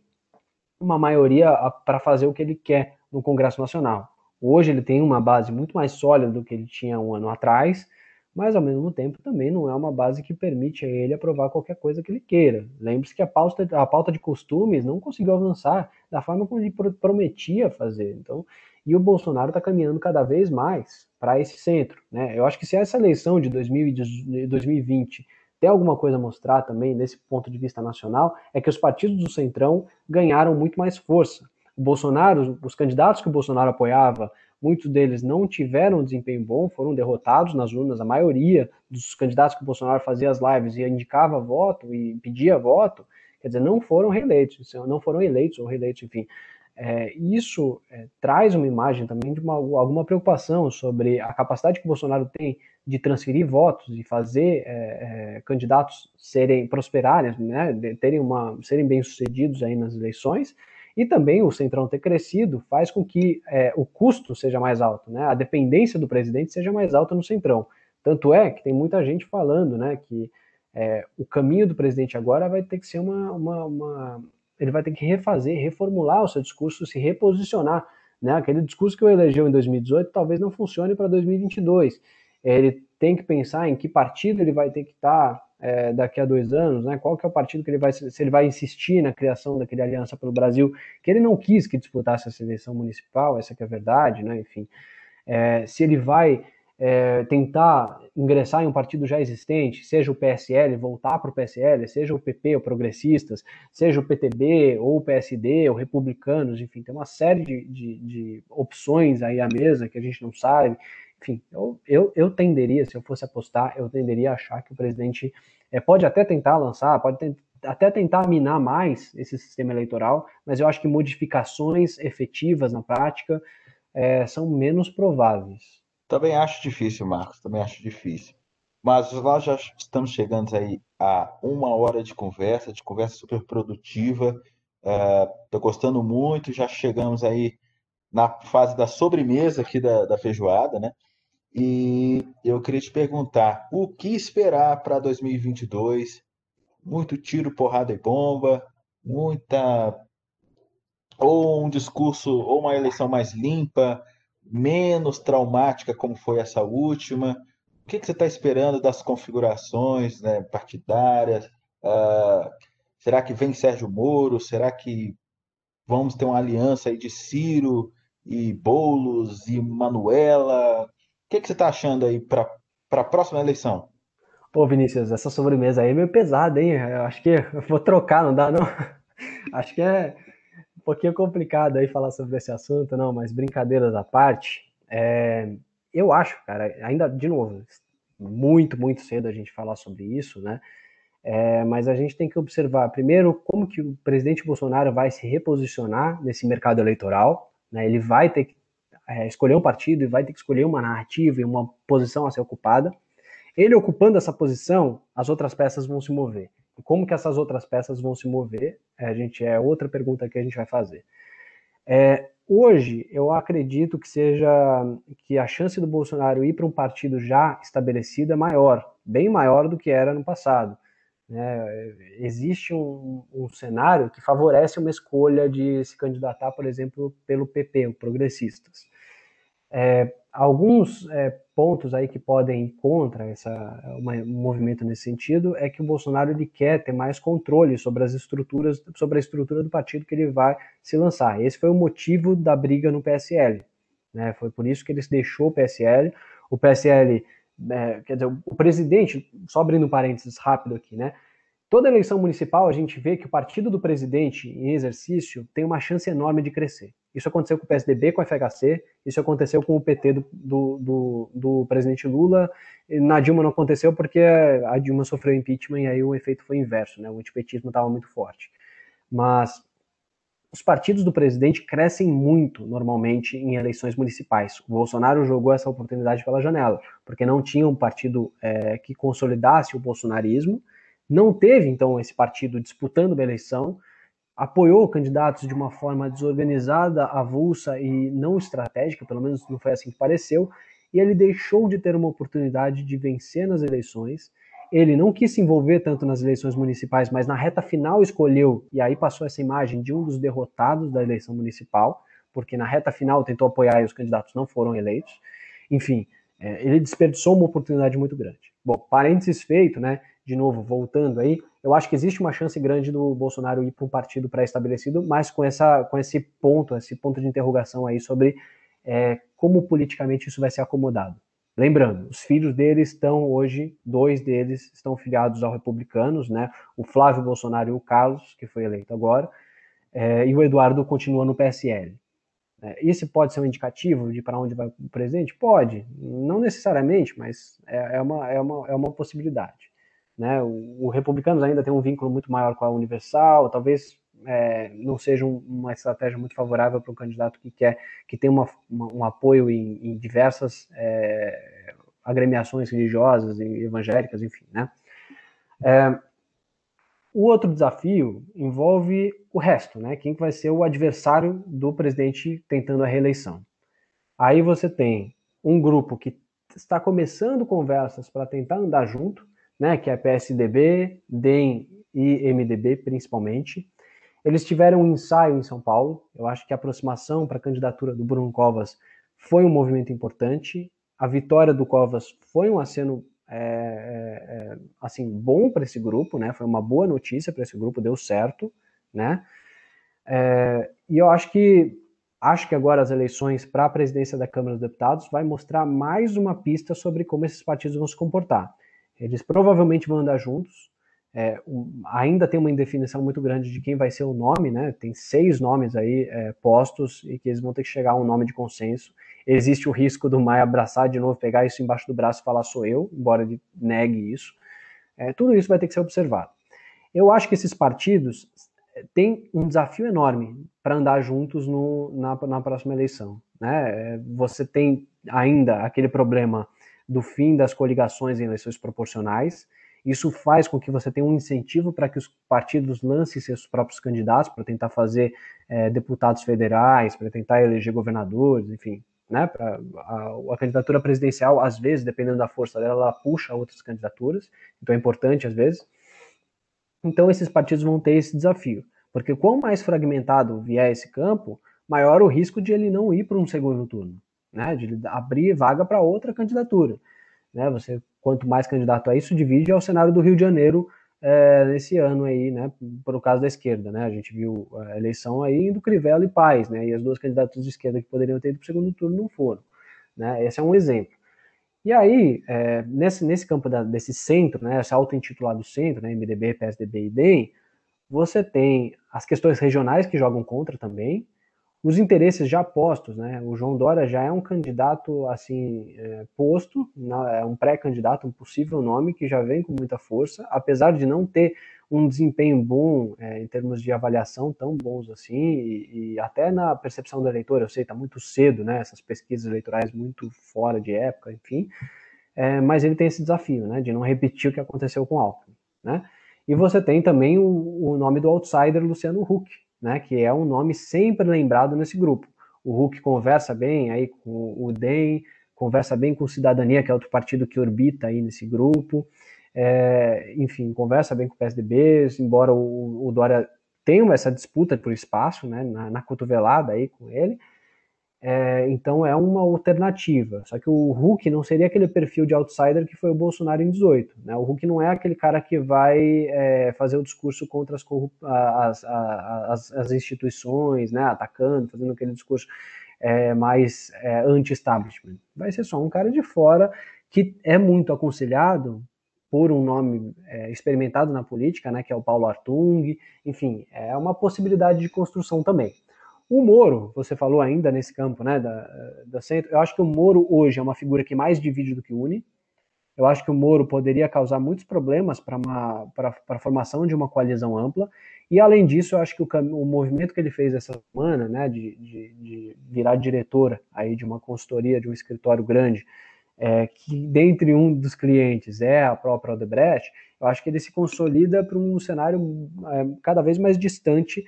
uma maioria para fazer o que ele quer no Congresso Nacional. Hoje ele tem uma base muito mais sólida do que ele tinha um ano atrás, mas ao mesmo tempo também não é uma base que permite a ele aprovar qualquer coisa que ele queira. Lembre-se que a pauta, a pauta de costumes não conseguiu avançar da forma como ele prometia fazer. Então, e o Bolsonaro está caminhando cada vez mais para esse centro. Né? Eu acho que se essa eleição de 2020 tem alguma coisa a mostrar também nesse ponto de vista nacional, é que os partidos do Centrão ganharam muito mais força. O Bolsonaro, os candidatos que o Bolsonaro apoiava, muitos deles não tiveram um desempenho bom, foram derrotados nas urnas. A maioria dos candidatos que o Bolsonaro fazia as lives e indicava voto e pedia voto, quer dizer, não foram reeleitos, não foram eleitos ou reeleitos, enfim. É, isso é, traz uma imagem também de uma, alguma preocupação sobre a capacidade que o Bolsonaro tem de transferir votos e fazer é, é candidatos serem prosperarem, né, terem uma, serem bem sucedidos aí nas eleições e também o Centrão ter crescido faz com que é, o custo seja mais alto, né? A dependência do presidente seja mais alta no Centrão. Tanto é que tem muita gente falando, né, que é, o caminho do presidente agora vai ter que ser uma, uma, uma, Ele vai ter que refazer, reformular o seu discurso, se reposicionar. Né? Aquele discurso que o elegeu em 2018 talvez não funcione para 2022. Ele tem que pensar em que partido ele vai ter que estar tá é, daqui a dois anos, né? Qual que é o partido que ele vai, se ele vai insistir na criação daquele aliança pelo Brasil, que ele não quis que disputasse essa eleição municipal, essa que é a verdade, né? Enfim, é, se ele vai é, tentar ingressar em um partido já existente, seja o PSL, voltar para o PSL, seja o PP, ou progressistas, seja o PTB, ou o PSD, ou republicanos, enfim, tem uma série de, de, de opções aí à mesa que a gente não sabe enfim, eu, eu, eu tenderia, se eu fosse apostar, eu tenderia a achar que o presidente é, pode até tentar lançar, pode até tentar minar mais esse sistema eleitoral, mas eu acho que modificações efetivas na prática é, são menos prováveis. Também acho difícil, Marcos, também acho difícil. Mas nós já estamos chegando aí a uma hora de conversa, de conversa super produtiva. Estou é, gostando muito, já chegamos aí na fase da sobremesa aqui da, da feijoada, né? E eu queria te perguntar, o que esperar para 2022? Muito tiro, porrada e bomba, muita ou um discurso ou uma eleição mais limpa, menos traumática como foi essa última. O que, que você está esperando das configurações né, partidárias? Uh, será que vem Sérgio Moro? Será que vamos ter uma aliança aí de Ciro e Boulos e Manuela? Que, que você está achando aí para a próxima eleição? Pô, Vinícius, essa sobremesa aí é meio pesada, hein? Eu acho que eu vou trocar, não dá, não? Acho que é um pouquinho complicado aí falar sobre esse assunto, não, mas brincadeiras à parte, é, eu acho, cara, ainda, de novo, muito, muito cedo a gente falar sobre isso, né? É, mas a gente tem que observar, primeiro, como que o presidente Bolsonaro vai se reposicionar nesse mercado eleitoral, né? Ele vai ter que é, escolher um partido e vai ter que escolher uma narrativa e uma posição a ser ocupada. Ele ocupando essa posição, as outras peças vão se mover. E como que essas outras peças vão se mover? É, a gente é outra pergunta que a gente vai fazer. É, hoje, eu acredito que seja que a chance do Bolsonaro ir para um partido já estabelecido é maior, bem maior do que era no passado. Né? Existe um, um, cenário que favorece uma escolha de se candidatar, por exemplo, pelo PP, o Progressistas. É, alguns é, pontos aí que podem ir contra essa, um movimento nesse sentido é que o Bolsonaro ele quer ter mais controle sobre as estruturas, sobre a estrutura do partido que ele vai se lançar. Esse foi o motivo da briga no PSL. Né? Foi por isso que ele deixou o PSL. O PSL, é, quer dizer, o presidente, só abrindo parênteses rápido aqui, né? Toda eleição municipal a gente vê que o partido do presidente em exercício tem uma chance enorme de crescer. Isso aconteceu com o PSDB, com o FHC, isso aconteceu com o PT do, do, do, do presidente Lula. Na Dilma não aconteceu porque a Dilma sofreu impeachment e aí o efeito foi inverso, né? O antipetismo estava muito forte. Mas os partidos do presidente crescem muito normalmente em eleições municipais. O Bolsonaro jogou essa oportunidade pela janela, porque não tinha um partido é, que consolidasse o bolsonarismo, não teve então esse partido disputando uma eleição, apoiou candidatos de uma forma desorganizada, avulsa e não estratégica, pelo menos não foi assim que pareceu, e ele deixou de ter uma oportunidade de vencer nas eleições. Ele não quis se envolver tanto nas eleições municipais, mas na reta final escolheu, e aí passou essa imagem de um dos derrotados da eleição municipal, porque na reta final tentou apoiar e os candidatos não foram eleitos. Enfim, é, ele desperdiçou uma oportunidade muito grande. Bom, parênteses feito, né? De novo, voltando aí, eu acho que existe uma chance grande do Bolsonaro ir para um partido pré-estabelecido, mas com, essa, com esse ponto, esse ponto de interrogação aí sobre é, como politicamente isso vai ser acomodado. Lembrando, os filhos dele estão hoje, dois deles estão filiados aos republicanos, né? O Flávio Bolsonaro e o Carlos, que foi eleito agora, é, e o Eduardo continua no PSL. É, pode ser um indicativo de para onde vai o presidente? Pode, não necessariamente, mas é, é, uma, é, uma, é uma possibilidade. Né? O, o Republicanos ainda tem um vínculo muito maior com a Universal, talvez é, não seja um, uma estratégia muito favorável para um candidato que quer que tem uma, uma, um apoio em, em diversas é, agremiações religiosas e evangélicas, enfim, né? É, o outro desafio envolve o resto, né? Quem vai ser o adversário do presidente tentando a reeleição. Aí você tem um grupo que está começando conversas para tentar andar junto, né, que é PSDB, DEM e MDB principalmente. Eles tiveram um ensaio em São Paulo. Eu acho que a aproximação para a candidatura do Bruno Covas foi um movimento importante. A vitória do Covas foi um aceno é, é, é assim bom para esse grupo, né? Foi uma boa notícia para esse grupo, deu certo, né? É, e eu acho que acho que agora as eleições para a presidência da Câmara dos Deputados vai mostrar mais uma pista sobre como esses partidos vão se comportar. Eles provavelmente vão andar juntos. É, um, ainda tem uma indefinição muito grande de quem vai ser o nome, né? Tem seis nomes aí é, postos e que eles vão ter que chegar a um nome de consenso. Existe o risco do Maia abraçar de novo, pegar isso embaixo do braço e falar sou eu, embora ele negue isso. É, tudo isso vai ter que ser observado. Eu acho que esses partidos é, têm um desafio enorme para andar juntos no, na, na próxima eleição. Né? É, você tem ainda aquele problema do fim das coligações em eleições proporcionais. Isso faz com que você tenha um incentivo para que os partidos lancem seus próprios candidatos para tentar fazer é, deputados federais, para tentar eleger governadores, enfim. Né, pra, a, a, candidatura presidencial, às vezes, dependendo da força dela, ela puxa outras candidaturas, então é importante às vezes. Então, esses partidos vão ter esse desafio, porque quanto mais fragmentado vier esse campo, maior o risco de ele não ir para um segundo turno né, de abrir vaga para outra candidatura. Né, você, quanto mais candidato a isso, divide ao Senado do Rio de Janeiro é, nesse ano aí, né, por caso da esquerda, né, a gente viu a eleição aí indo Crivella e Paz, né, e as duas candidaturas de esquerda que poderiam ter ido para o segundo turno não foram, né, esse é um exemplo. E aí, é, nesse, nesse campo da, desse centro, né, esse auto-intitulado centro, né, MDB, PSDB e DEM, você tem as questões regionais que jogam contra também, os interesses já postos, né? O João Dória já é um candidato assim é, posto, é um pré-candidato, um possível nome que já vem com muita força, apesar de não ter um desempenho bom é, em termos de avaliação tão bons assim e, e, até na percepção do eleitor, eu sei, está muito cedo, né? Essas pesquisas eleitorais muito fora de época, enfim. É, mas ele tem esse desafio, né? De não repetir o que aconteceu com Alckmin, né? E você tem também o, o nome do outsider Luciano Huck, né, que é um nome sempre lembrado nesse grupo. O Hulk conversa bem aí com o DEM, conversa bem com o Cidadania, que é outro partido que orbita aí nesse grupo. É, enfim, conversa bem com o PSDB, embora o, o Dória tenha essa disputa por espaço, né, na, na cotovelada aí com ele, é, então é uma alternativa. Só que o Hulk não seria aquele perfil de outsider que foi o Bolsonaro em 18. Né? O Hulk não é aquele cara que vai é, fazer o discurso contra as, as, as, as, instituições, né? atacando, fazendo aquele discurso é, mais é, anti-establishment. Vai ser só um cara de fora que é muito aconselhado por um nome é, experimentado na política, né, que é o Paulo Artung. Enfim, é uma possibilidade de construção também. O Moro, você falou ainda nesse campo, né, da, da centro, eu acho que o Moro hoje é uma figura que mais divide do que une. Eu acho que o Moro poderia causar muitos problemas para a formação de uma coalizão ampla. E, além disso, eu acho que o, o movimento que ele fez essa semana, né, de, de, de, virar diretora aí de uma consultoria, de um escritório grande, é, que dentre um dos clientes é a própria Odebrecht, eu acho que ele se consolida para um cenário é, cada vez mais distante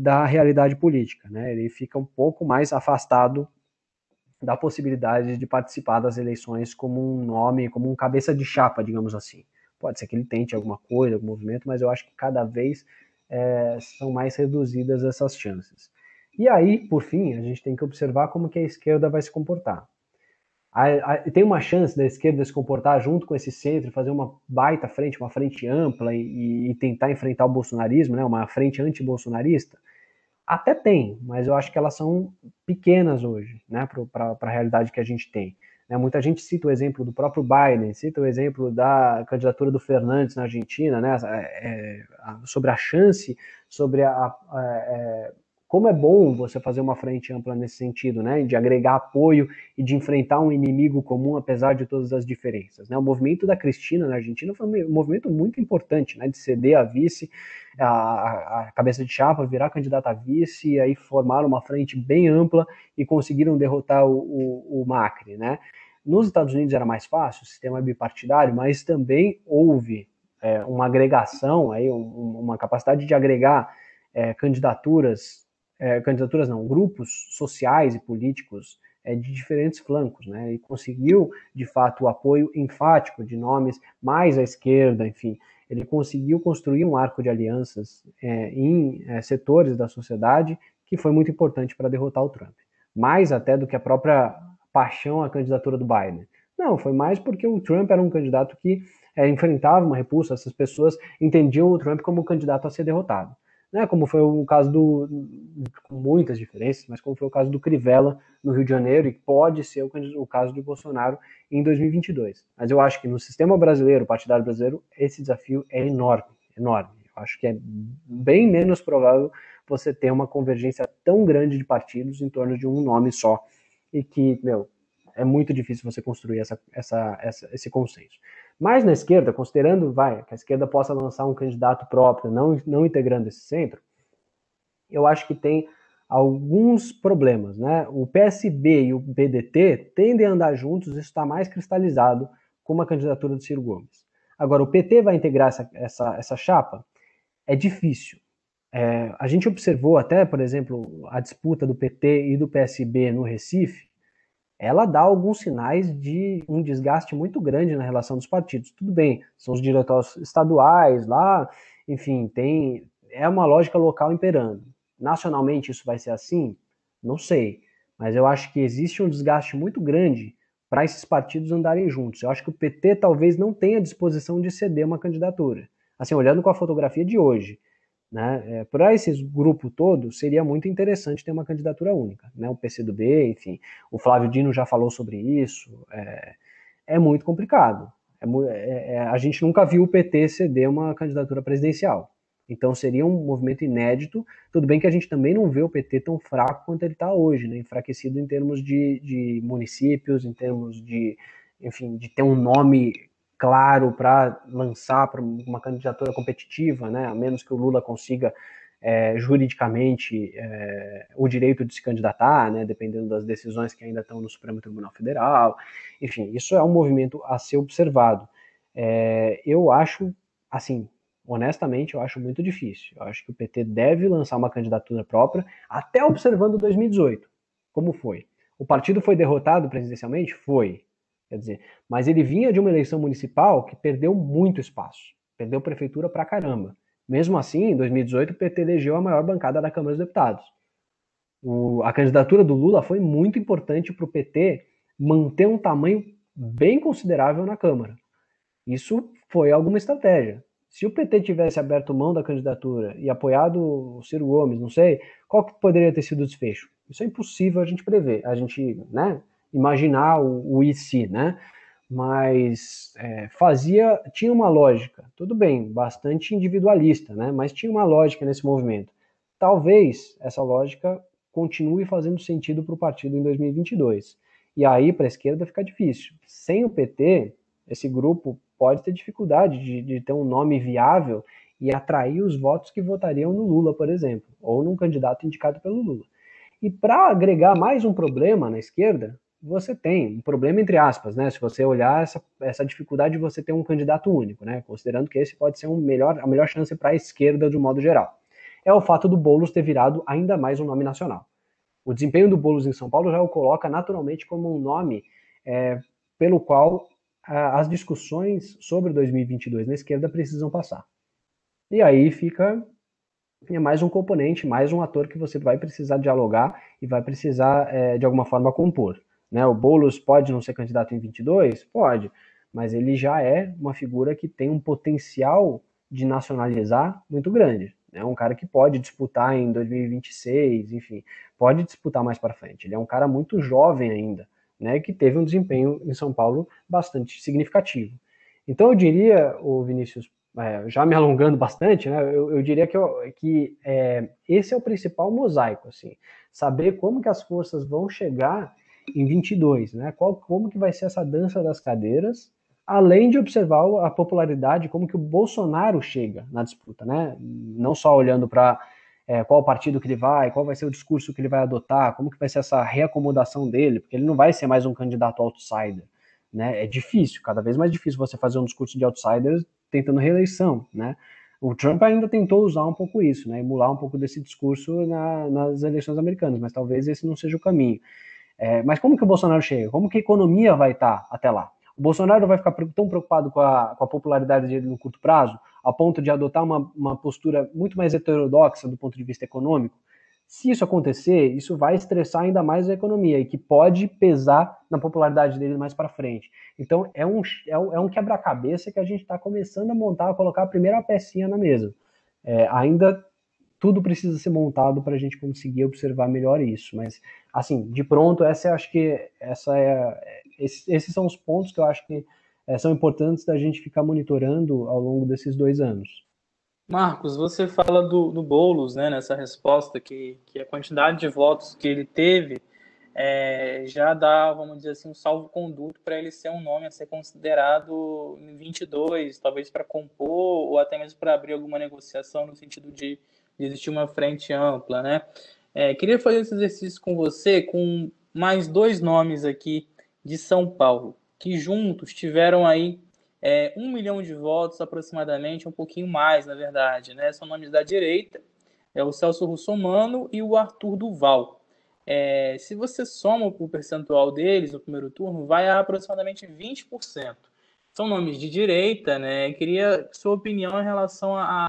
da realidade política. Né? Ele fica um pouco mais afastado da possibilidade de participar das eleições como um nome, como um cabeça de chapa, digamos assim. Pode ser que ele tente alguma coisa, algum movimento, mas eu acho que cada vez é, são mais reduzidas essas chances. E aí, por fim, a gente tem que observar como que a esquerda vai se comportar. A, a, tem uma chance da esquerda se comportar junto com esse centro, fazer uma baita frente, uma frente ampla e, e tentar enfrentar o bolsonarismo, né, uma frente anti-bolsonarista? Até tem, mas eu acho que elas são pequenas hoje, né, para a realidade que a gente tem. Né, muita gente cita o exemplo do próprio Biden, cita o exemplo da candidatura do Fernandes na Argentina, né, é, é, sobre a chance, sobre a, a, é, como é bom você fazer uma frente ampla nesse sentido, né, de agregar apoio e de enfrentar um inimigo comum apesar de todas as diferenças. Né? O movimento da Cristina na Argentina foi um movimento muito importante, né, de ceder a vice, a, a cabeça de chapa, virar candidata a vice e aí formar uma frente bem ampla e conseguiram derrotar o, o, o Macri, né? Nos Estados Unidos era mais fácil, o sistema é bipartidário, mas também houve é, uma agregação, aí, um, uma capacidade de agregar é, candidaturas é, candidaturas não, grupos sociais e políticos é, de diferentes flancos, né? E conseguiu, de fato, o apoio enfático de nomes mais à esquerda, enfim, ele conseguiu construir um arco de alianças é, em é, setores da sociedade que foi muito importante para derrotar o Trump, mais até do que a própria paixão à candidatura do Biden. Não, foi mais porque o Trump era um candidato que é, enfrentava uma repulsa, essas pessoas entendiam o Trump como um candidato a ser derrotado né, como foi o caso do, com muitas diferenças, mas como foi o caso do Crivella no Rio de Janeiro e pode ser o, o caso do Bolsonaro em 2022. Mas eu acho que no sistema brasileiro, partidário brasileiro, esse desafio é enorme, enorme. Eu acho que é bem menos provável você ter uma convergência tão grande de partidos em torno de um nome só e que, meu, é muito difícil você construir essa, essa, essa, esse consenso. Mas na esquerda, considerando vai, que a esquerda possa lançar um candidato próprio, não, não integrando esse centro, eu acho que tem alguns problemas. Né? O PSB e o PDT tendem a andar juntos, isso está mais cristalizado com uma candidatura do Ciro Gomes. Agora, o PT vai integrar essa, essa, essa chapa? É difícil. É, a gente observou até, por exemplo, a disputa do PT e do PSB no Recife, ela dá alguns sinais de um desgaste muito grande na relação dos partidos. Tudo bem, são os diretórios estaduais lá, enfim, tem é uma lógica local imperando. Nacionalmente isso vai ser assim? Não sei, mas eu acho que existe um desgaste muito grande para esses partidos andarem juntos. Eu acho que o PT talvez não tenha disposição de ceder uma candidatura. Assim, olhando com a fotografia de hoje, né? É, Para esse grupo todo, seria muito interessante ter uma candidatura única. Né? O PCdoB, enfim, o Flávio Dino já falou sobre isso. É, é muito complicado. É, é, é, a gente nunca viu o PT ceder uma candidatura presidencial. Então seria um movimento inédito. Tudo bem que a gente também não vê o PT tão fraco quanto ele está hoje, né? enfraquecido em termos de, de municípios, em termos de, enfim, de ter um nome claro para lançar para uma candidatura competitiva, né, a menos que o Lula consiga é, juridicamente é, o direito de se candidatar, né, dependendo das decisões que ainda estão no Supremo Tribunal Federal. Enfim, isso é um movimento a ser observado. É, eu acho, assim, honestamente, eu acho muito difícil. Eu acho que o PT deve lançar uma candidatura própria, até observando 2018, como foi. O partido foi derrotado presidencialmente? Foi. Quer dizer, mas ele vinha de uma eleição municipal que perdeu muito espaço, perdeu prefeitura pra caramba. Mesmo assim, em 2018, o PT elegeu a maior bancada da Câmara dos Deputados. O, a candidatura do Lula foi muito importante para o PT manter um tamanho bem considerável na Câmara. Isso foi alguma estratégia. Se o PT tivesse aberto mão da candidatura e apoiado o Ciro Gomes, não sei, qual que poderia ter sido o desfecho? Isso é impossível a gente prever, a gente, né, imaginar o, o né? Mas é, fazia, tinha uma lógica, tudo bem, bastante individualista, né? Mas tinha uma lógica nesse movimento. Talvez essa lógica continue fazendo sentido para o partido em 2022. E aí, para a esquerda, fica difícil. Sem o PT, esse grupo pode ter dificuldade de, de ter um nome viável e atrair os votos que votariam no Lula, por exemplo, ou num candidato indicado pelo Lula. E para agregar mais um problema na esquerda, você tem um problema entre aspas, né? Se você olhar essa, essa dificuldade de você ter um candidato único, né? Considerando que esse pode ser um melhor, a melhor chance para a esquerda de um modo geral, é o fato do Boulos ter virado ainda mais um nome nacional. O desempenho do Boulos em São Paulo já o coloca naturalmente como um nome é, pelo qual a, as discussões sobre 2022 na esquerda precisam passar. E aí fica é mais um componente, mais um ator que você vai precisar dialogar e vai precisar, é, de alguma forma, compor. Né? O Boulos pode não ser candidato em 22? Pode, mas ele já é uma figura que tem um potencial de nacionalizar muito grande. É um cara que pode disputar em 2026, enfim, pode disputar mais para frente. Ele é um cara muito jovem ainda, né, que teve um desempenho em São Paulo bastante significativo. Então eu diria, o Vinícius, é, já me alongando bastante, né, eu, eu diria que, eu, que é, esse é o principal mosaico, assim, saber como que as forças vão chegar em 22, né, qual, como que vai ser essa dança das cadeiras, além de observar a popularidade, como que o Bolsonaro chega na disputa, né, não só olhando para é, qual partido que ele vai, qual vai ser o discurso que ele vai adotar, como que vai ser essa reacomodação dele, porque ele não vai ser mais um candidato outsider, né? É difícil, cada vez mais difícil você fazer um discurso de outsider tentando reeleição, né? O Trump ainda tentou usar um pouco isso, né? Emular um pouco desse discurso na, nas eleições americanas, mas talvez esse não seja o caminho. É, mas como que o Bolsonaro chega? Como que a economia vai estar até lá? O Bolsonaro vai ficar tão preocupado com a, com a popularidade dele no curto prazo, a ponto de adotar uma, uma postura muito mais heterodoxa do ponto de vista econômico? Se isso acontecer, isso vai estressar ainda mais a economia e que pode pesar na popularidade dele mais para frente. Então é um, é um, é um quebra-cabeça que a gente está começando a montar, a colocar a primeira pecinha na mesa. É, ainda tudo precisa ser montado para a gente conseguir observar melhor isso. Mas, assim, de pronto, essa acho que essa é, esses, esses são os pontos que eu acho que é, são importantes da gente ficar monitorando ao longo desses dois anos. Marcos, você fala do, do Boulos, né, nessa resposta, que, que a quantidade de votos que ele teve é, já dá, vamos dizer assim, um salvo-conduto para ele ser um nome a ser considerado em 22, talvez para compor ou até mesmo para abrir alguma negociação no sentido de, de existir uma frente ampla, né? É, queria fazer esse exercício com você com mais dois nomes aqui de São Paulo, que juntos tiveram aí é, um milhão de votos aproximadamente, um pouquinho mais, na verdade, né? São nomes da direita, é o Celso Russomano e o Arthur Duval. É, se você soma o percentual deles no primeiro turno, vai a aproximadamente 20%. São nomes de direita, né? Queria sua opinião em relação a,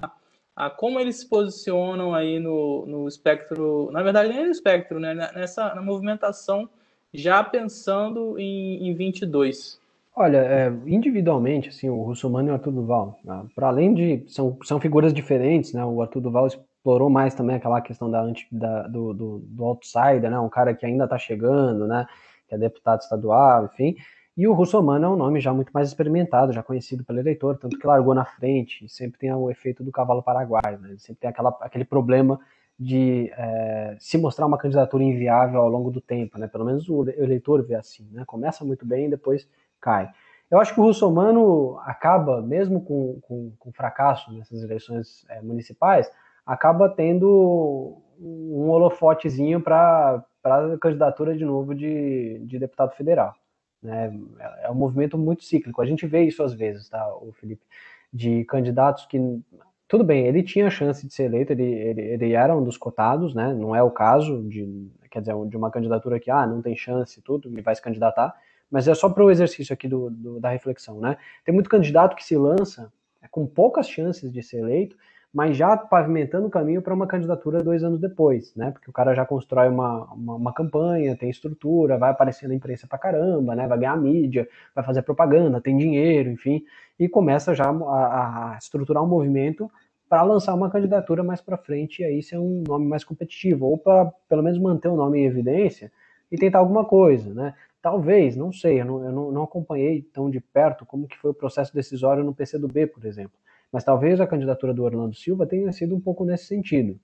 a como eles se posicionam aí no, no espectro, na verdade nem no espectro, né? Nessa na movimentação já pensando em, em 22? Olha, é, individualmente, assim, o Russomano e o Arthur Duval, né, para além de são, são figuras diferentes, né? O Arthur Duval explorou mais também aquela questão da, da do, do, do, outsider, né? Um cara que ainda está chegando, né? Que é deputado estadual, enfim. E o Russomano é um nome já muito mais experimentado, já conhecido pelo eleitor, tanto que largou na frente, sempre tem o efeito do cavalo paraguaio, né? Sempre tem aquela, aquele problema de é, se mostrar uma candidatura inviável ao longo do tempo, né? Pelo menos o eleitor vê assim, né? Começa muito bem e depois cai. Eu acho que o russomano acaba, mesmo com, com, com fracasso nessas eleições é, municipais, acaba tendo um holofotezinho para a candidatura de novo de, de deputado federal. Né? É um movimento muito cíclico. A gente vê isso às vezes, tá, o Felipe, de candidatos que tudo bem, ele tinha chance de ser eleito, ele, ele, ele, era um dos cotados, né? Não é o caso de, quer dizer, de uma candidatura que, ah, não tem chance e tudo, ele vai se candidatar, mas é só para o exercício aqui do, do, da reflexão, né? Tem muito candidato que se lança é, com poucas chances de ser eleito, mas já pavimentando o caminho para uma candidatura dois anos depois, né? Porque o cara já constrói uma, uma, uma, campanha, tem estrutura, vai aparecer na imprensa pra caramba, né? Vai ganhar mídia, vai fazer propaganda, tem dinheiro, enfim, e começa já a, a estruturar um movimento para lançar uma candidatura mais para frente e aí ser um nome mais competitivo, ou para pelo menos manter o nome em evidência e tentar alguma coisa, né? Talvez, não sei, eu não, eu não, acompanhei tão de perto como que foi o processo decisório no PCdoB, por exemplo mas talvez a candidatura do Orlando Silva tenha sido um pouco nesse sentido.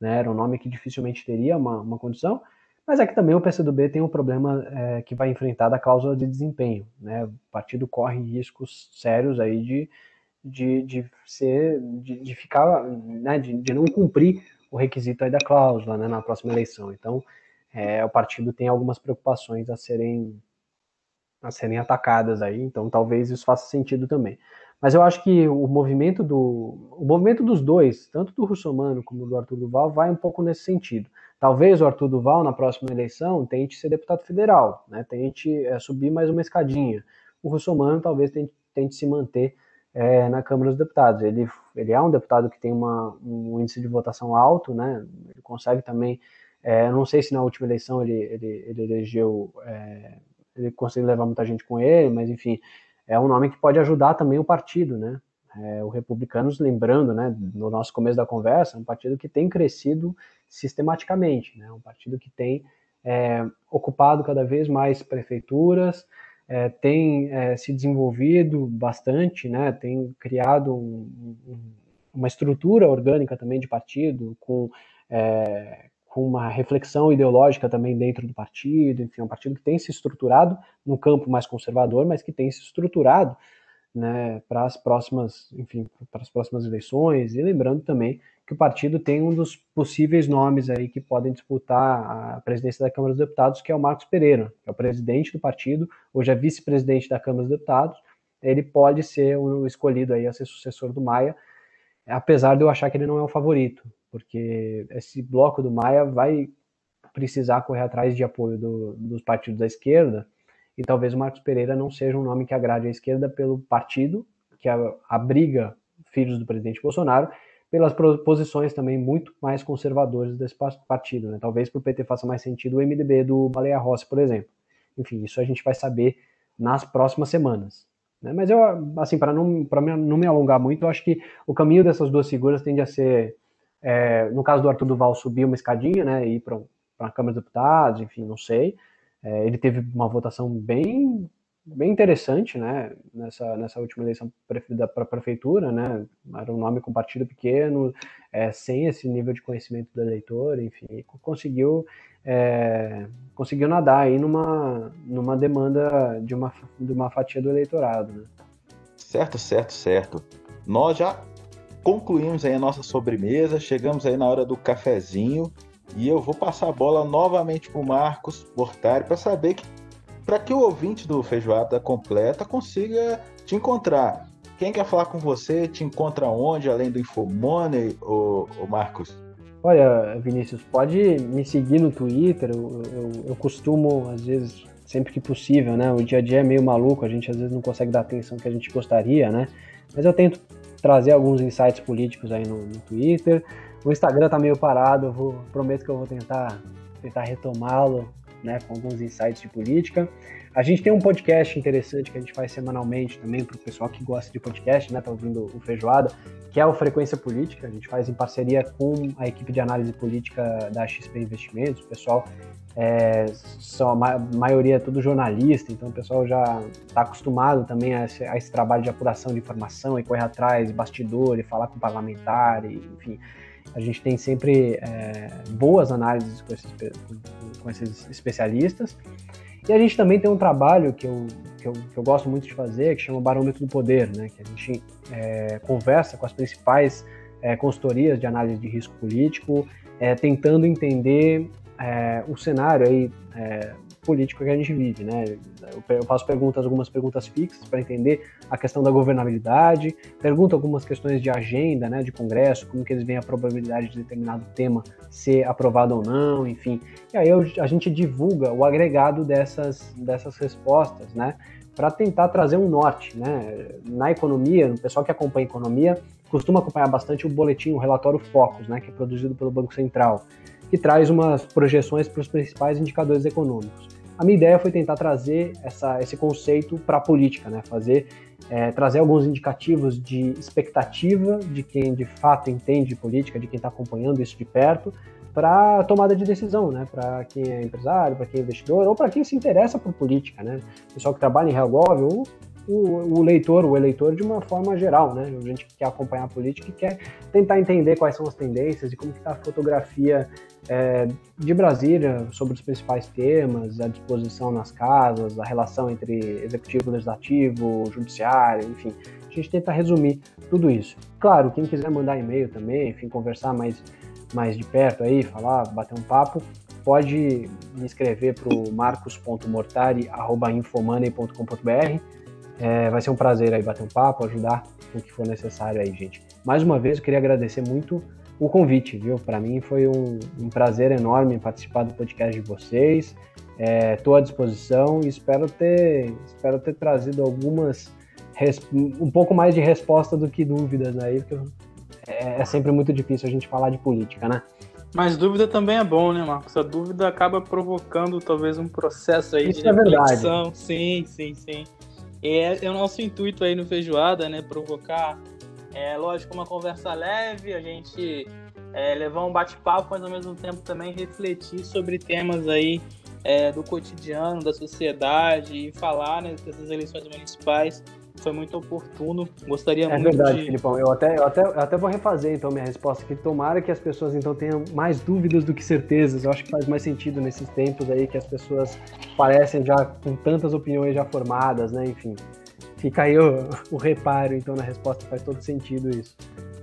né? Era um nome que dificilmente teria uma, uma condição, mas é que também o PCdoB tem um problema é, que vai enfrentar da cláusula de desempenho, né? O partido corre riscos sérios aí de, de, de ser, de, de ficar, né? De, de, não cumprir o requisito aí da cláusula, né? Na próxima eleição. Então, é, o partido tem algumas preocupações a serem a serem atacadas aí, então talvez isso faça sentido também. Mas eu acho que o movimento do o movimento dos dois, tanto do Russomano como do Arthur Duval, vai um pouco nesse sentido. Talvez o Arthur Duval na próxima eleição tente ser deputado federal, né? Tente é, subir mais uma escadinha. O Russomano talvez tente, tente se manter é, na Câmara dos Deputados. Ele, ele é um deputado que tem uma, um índice de votação alto, né? Ele consegue também. É, não sei se na última eleição ele, ele, ele elegeu é, ele conseguiu levar muita gente com ele, mas enfim, é um nome que pode ajudar também o partido, né? É, o Republicanos, lembrando, né, no nosso começo da conversa, é um partido que tem crescido sistematicamente, né? Um partido que tem é, ocupado cada vez mais prefeituras, é, tem é, se desenvolvido bastante, né? Tem criado um, um, uma estrutura orgânica também de partido com é, com uma reflexão ideológica também dentro do partido, enfim, é um partido que tem se estruturado no campo mais conservador, mas que tem se estruturado né, para as próximas, enfim, para as próximas eleições, e lembrando também que o partido tem um dos possíveis nomes aí que podem disputar a presidência da Câmara dos Deputados, que é o Marcos Pereira, que é o presidente do partido, hoje é vice-presidente da Câmara dos Deputados, ele pode ser o escolhido aí a ser sucessor do Maia, apesar de eu achar que ele não é o favorito porque esse bloco do Maia vai precisar correr atrás de apoio do, dos partidos da esquerda, e talvez o Marcos Pereira não seja um nome que agrade a esquerda pelo partido, que abriga filhos do presidente Bolsonaro, pelas posições também muito mais conservadoras desse partido. Né? Talvez para o PT faça mais sentido o MDB do Baleia Rossi, por exemplo. Enfim, isso a gente vai saber nas próximas semanas. Né? Mas eu, assim, para não, não me alongar muito, eu acho que o caminho dessas duas figuras tende a ser é, no caso do Arthur Duval, subir uma escadinha, né, ir para a Câmara dos Deputados, enfim, não sei. É, ele teve uma votação bem, bem interessante, né, nessa, nessa última eleição para a prefeitura, né, era um nome com partido pequeno, é, sem esse nível de conhecimento do eleitor, enfim, conseguiu, é, conseguiu nadar aí numa, numa demanda de uma, de uma fatia do eleitorado, né. Certo, certo, certo. Nós já concluímos aí a nossa sobremesa, chegamos aí na hora do cafezinho e eu vou passar a bola novamente para o Marcos Bortari para saber que para que o ouvinte do Feijoada Completa consiga te encontrar. Quem quer falar com você, te encontra onde, além do Infomoney, o, o Marcos? Olha, Vinícius, pode me seguir no Twitter, eu, eu, eu, costumo, às vezes, sempre que possível, né? O dia a dia é meio maluco, a gente às vezes não consegue dar atenção que a gente gostaria, né? Mas eu tento trazer alguns insights políticos aí no, no Twitter. O Instagram tá meio parado, eu vou, prometo que eu vou tentar, tentar retomá-lo, né, com alguns insights de política. A gente tem um podcast interessante que a gente faz semanalmente também para o pessoal que gosta de podcast, né, tá ouvindo o Feijoada, que é o Frequência Política. A gente faz em parceria com a equipe de análise política da XP Investimentos. O pessoal é, são a maioria é tudo jornalista, então o pessoal já está acostumado também a esse, a esse, trabalho de apuração de informação e correr atrás, bastidor, e falar com parlamentar, e, enfim. A gente tem sempre é, boas análises com esses, com esses especialistas. E a gente também tem um trabalho que eu, que eu, que eu gosto muito de fazer, que chama Barômetro do Poder, né? que a gente é, conversa com as principais é, consultorias de análise de risco político, é, tentando entender é, o cenário aí é, político que a gente vive, né? Eu faço perguntas, algumas perguntas fixas para entender a questão da governabilidade, pergunto algumas questões de agenda, né, de Congresso, como que eles veem a probabilidade de determinado tema ser aprovado ou não, enfim. E aí eu, a gente divulga o agregado dessas, dessas respostas, né, para tentar trazer um norte, né? Na economia, o pessoal que acompanha economia costuma acompanhar bastante o boletim, o relatório Focus, né, que é produzido pelo Banco Central que traz umas projeções para os principais indicadores econômicos. A minha ideia foi tentar trazer essa, esse conceito para a política, né? fazer é, trazer alguns indicativos de expectativa de quem de fato entende política, de quem está acompanhando isso de perto, para tomada de decisão, né? Para quem é empresário, para quem é investidor ou para quem se interessa por política, né? Pessoal que trabalha em real ou o, o, leitor, o eleitor de uma forma geral, né? A gente quer acompanhar a política e quer tentar entender quais são as tendências e como está a fotografia é, de Brasília sobre os principais temas, a disposição nas casas, a relação entre executivo, legislativo, judiciário, enfim. A gente tenta resumir tudo isso. Claro, quem quiser mandar e-mail também, enfim, conversar mais, mais de perto aí, falar, bater um papo, pode me escrever para o marcos.mortari.infomoney.com.br é, vai ser um prazer aí bater um papo, ajudar o que for necessário aí, gente. Mais uma vez, eu queria agradecer muito o convite, viu? Para mim foi um, um, prazer enorme participar do podcast de vocês. Estou é, à disposição e espero ter, espero ter trazido algumas um pouco mais de resposta do que dúvidas aí, porque é, é sempre muito difícil a gente falar de política, né? Mas dúvida também é bom, né, Marcos? A dúvida acaba provocando talvez um processo aí Isso de é reflexão. Verdade. Sim, sim, sim. É, é o nosso intuito aí no Feijoada, né? Provocar, é lógico, uma conversa leve, a gente é, levar um bate-papo, mas ao mesmo tempo também refletir sobre temas aí é, do cotidiano, da sociedade e falar né, dessas eleições municipais foi muito oportuno. Gostaria é muito verdade, de... Filipão. Eu até, eu, até, eu até vou refazer então minha resposta aqui. Tomara que as pessoas então tenham mais dúvidas do que certezas. Eu acho que faz mais sentido nesses tempos aí que as pessoas parecem já com tantas opiniões já formadas, né? Enfim, fica aí o, o reparo então na resposta. Faz todo sentido isso.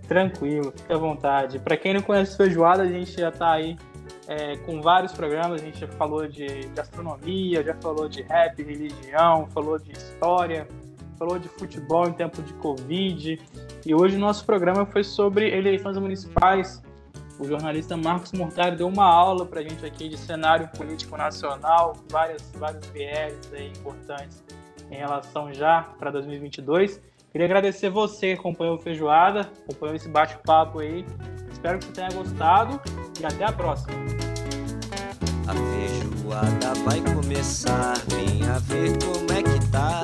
Tranquilo, fica à vontade. Para quem não conhece Feijoada, a gente já está aí é, com vários programas. A gente já falou de gastronomia, já falou de rap, religião, falou de história, falou de futebol em tempo de Covid. E hoje o nosso programa foi sobre eleições municipais. O jornalista Marcos Mortari deu uma aula para a gente aqui de cenário político nacional, várias, vários viés aí importantes em relação já para 2022. Queria agradecer você que acompanhou o Feijoada, acompanhou esse bate-papo aí. Espero que você tenha gostado e até a próxima. A feijoada vai começar, venha ver como é que tá.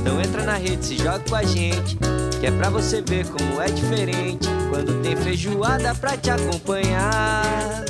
Então entra na rede, se joga com a gente, que é pra você ver como é diferente quando tem feijoada pra te acompanhar.